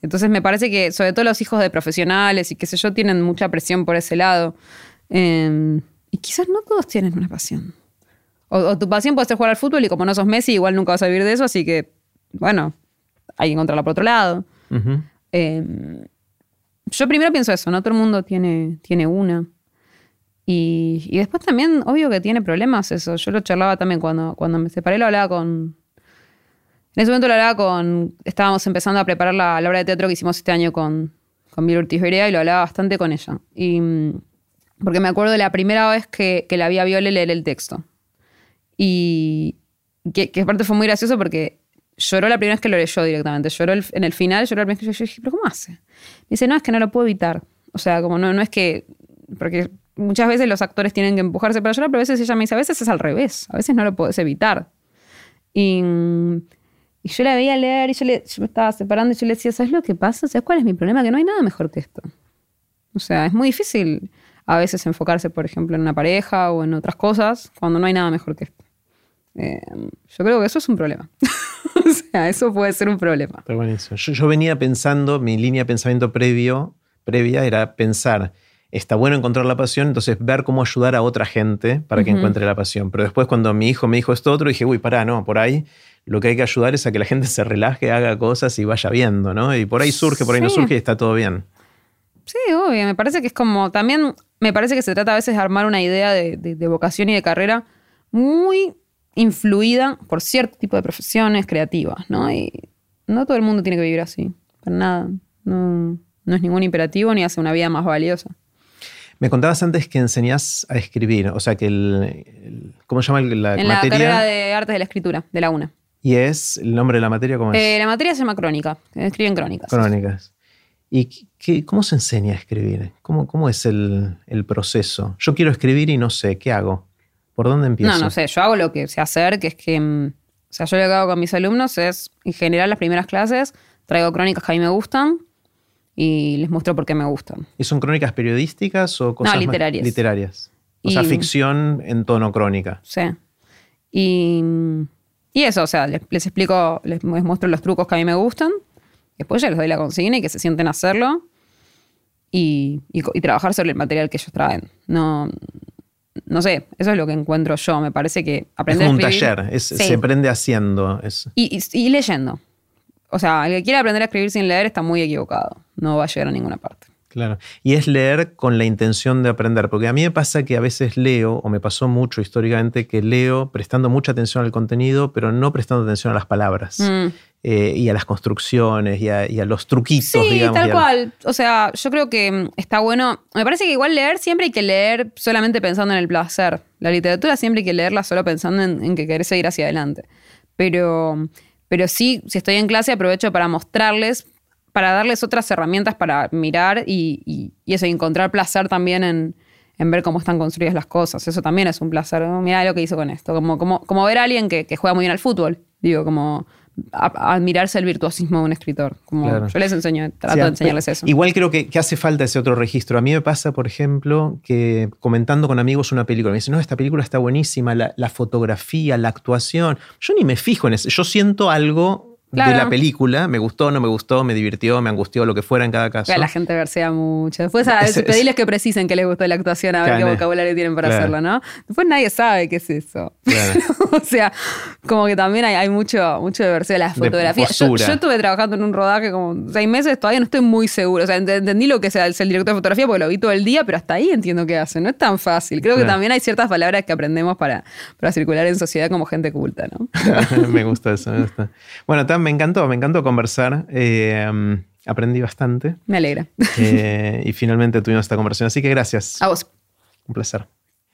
Entonces me parece que sobre todo los hijos de profesionales y qué sé yo tienen mucha presión por ese lado. Eh, y quizás no todos tienen una pasión. O, o tu pasión puede ser jugar al fútbol y como no sos Messi, igual nunca vas a vivir de eso, así que, bueno, hay que encontrarla por otro lado. Eh, yo primero pienso eso, no todo el mundo tiene, tiene una. Y, y después también, obvio que tiene problemas eso. Yo lo charlaba también cuando, cuando me separé, lo hablaba con... En ese momento lo hablaba con... Estábamos empezando a preparar la, la obra de teatro que hicimos este año con, con Mil Ortiz Berea y lo hablaba bastante con ella. Y, mm, porque me acuerdo de la primera vez que, que la vi a Viole leer el texto. Y que, aparte fue muy gracioso porque lloró la primera vez que lo leyó directamente. Lloró en el final, lloró la primera vez que yo, yo dije, ¿pero cómo hace? Me dice, no, es que no lo puedo evitar. O sea, como no, no es que. Porque muchas veces los actores tienen que empujarse para llorar, pero a veces ella me dice, a veces es al revés. A veces no lo puedes evitar. Y, y yo la veía leer y yo, le, yo me estaba separando y yo le decía, ¿sabes lo que pasa? ¿Sabes cuál es mi problema? Que no hay nada mejor que esto. O sea, es muy difícil a veces enfocarse, por ejemplo, en una pareja o en otras cosas cuando no hay nada mejor que esto. Eh, yo creo que eso es un problema. o sea, eso puede ser un problema. Está buenísimo. Yo, yo venía pensando, mi línea de pensamiento previo, previa era pensar, está bueno encontrar la pasión, entonces ver cómo ayudar a otra gente para que encuentre la pasión. Pero después cuando mi hijo me dijo esto otro, dije, uy, pará, no, por ahí lo que hay que ayudar es a que la gente se relaje, haga cosas y vaya viendo, ¿no? Y por ahí surge, por ahí no surge y está todo bien. Sí, obvio. Me parece que es como. También me parece que se trata a veces de armar una idea de, de- de vocación y de carrera muy influida por cierto tipo de profesiones creativas, ¿no? Y no todo el mundo tiene que vivir así. Para nada. No, no es ningún imperativo ni hace una vida más valiosa. Me contabas antes que enseñás a escribir, o sea que el, el- ¿cómo se llama la en la materia? carrera de artes de la escritura, de la UNA. Y es, el nombre de la materia, ¿cómo es? Eh, la materia se llama crónica. Escriben crónicas. Crónicas. ¿Y qué- cómo se enseña a escribir? ¿Cómo, cómo es el, el proceso? Yo quiero escribir y no sé, ¿qué hago? ¿Por dónde empiezo? No, no sé, yo hago lo que sé hacer, que es que, mm, o sea, yo lo que hago con mis alumnos es, en general, las primeras clases, traigo crónicas que a mí me gustan y les muestro por qué me gustan. ¿Y son crónicas periodísticas o cosas más- literarias. literarias? O sea, Y- ficción en tono crónica. Sí. Y, y eso, o sea, les, les explico, les, muestro los trucos que a mí me gustan, después ya les doy la consigna y que se sienten a hacerlo y, y y trabajar sobre el material que ellos traen. No, no sé, eso es lo que encuentro yo. Me parece que Es aprender como un a escribir- taller, es- Sí. se aprende haciendo. es- Y, y- y leyendo. O sea, el que quiera aprender a escribir sin leer está muy equivocado. No va a llegar a ninguna parte. Claro. Y es leer con la intención de aprender, porque a mí me pasa que a veces leo, o me pasó mucho históricamente, que leo prestando mucha atención al contenido, pero no prestando atención a las palabras Mm. eh, y a las construcciones y a, y a los truquitos, Sí, digamos. tal cual. O sea, yo creo que mm, está bueno. Me parece que igual leer siempre hay que leer solamente pensando en el placer. La literatura siempre hay que leerla solo pensando en, en que querés seguir hacia adelante. Pero, pero sí, si estoy en clase, aprovecho para mostrarles, para darles otras herramientas para mirar y, y- y eso, y encontrar placer también en, en ver cómo están construidas las cosas. Eso también es un placer. Oh, Mirá lo que hizo con esto. Como, como, como ver a alguien que, que juega muy bien al fútbol. Digo, como a- admirarse el virtuosismo de un escritor. Como Claro. yo les enseño, trato de a- enseñarles eso. Igual creo que, que hace falta ese otro registro. A mí me pasa, por ejemplo, que comentando con amigos una película, me dicen, no, esta película está buenísima, la, la fotografía, la actuación. Yo ni me fijo en eso. Yo siento algo de la película. Me gustó, no me gustó, me divirtió, me angustió, lo que fuera en cada caso. la gente versea mucho. Después a pedirles que precisen que les gustó la actuación, a ver qué vocabulario tienen para hacerlo, ¿no? Después nadie sabe qué es eso. o sea, como que también hay, mucho, mucho de verseo de la fotografía. yo, estuve trabajando en un rodaje como seis meses, todavía no estoy muy seguro. O sea, entendí lo que es el director de fotografía porque lo vi todo el día, pero hasta ahí entiendo qué hace. No es tan fácil. Creo que también hay ciertas palabras que aprendemos para, para circular en sociedad como gente culta, ¿no? me gusta eso, me gusta. Bueno, también me encantó, me encantó conversar. Eh, aprendí bastante. Me alegra. Eh, y finalmente tuvimos esta conversación, así que gracias. A vos. Un placer.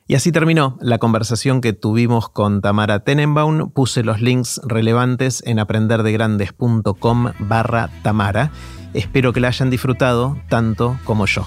Y así terminó la conversación que tuvimos con Tamara Tenenbaum. Puse los links relevantes en aprenderdegrandes.com barra Tamara. Espero que la hayan disfrutado tanto como yo.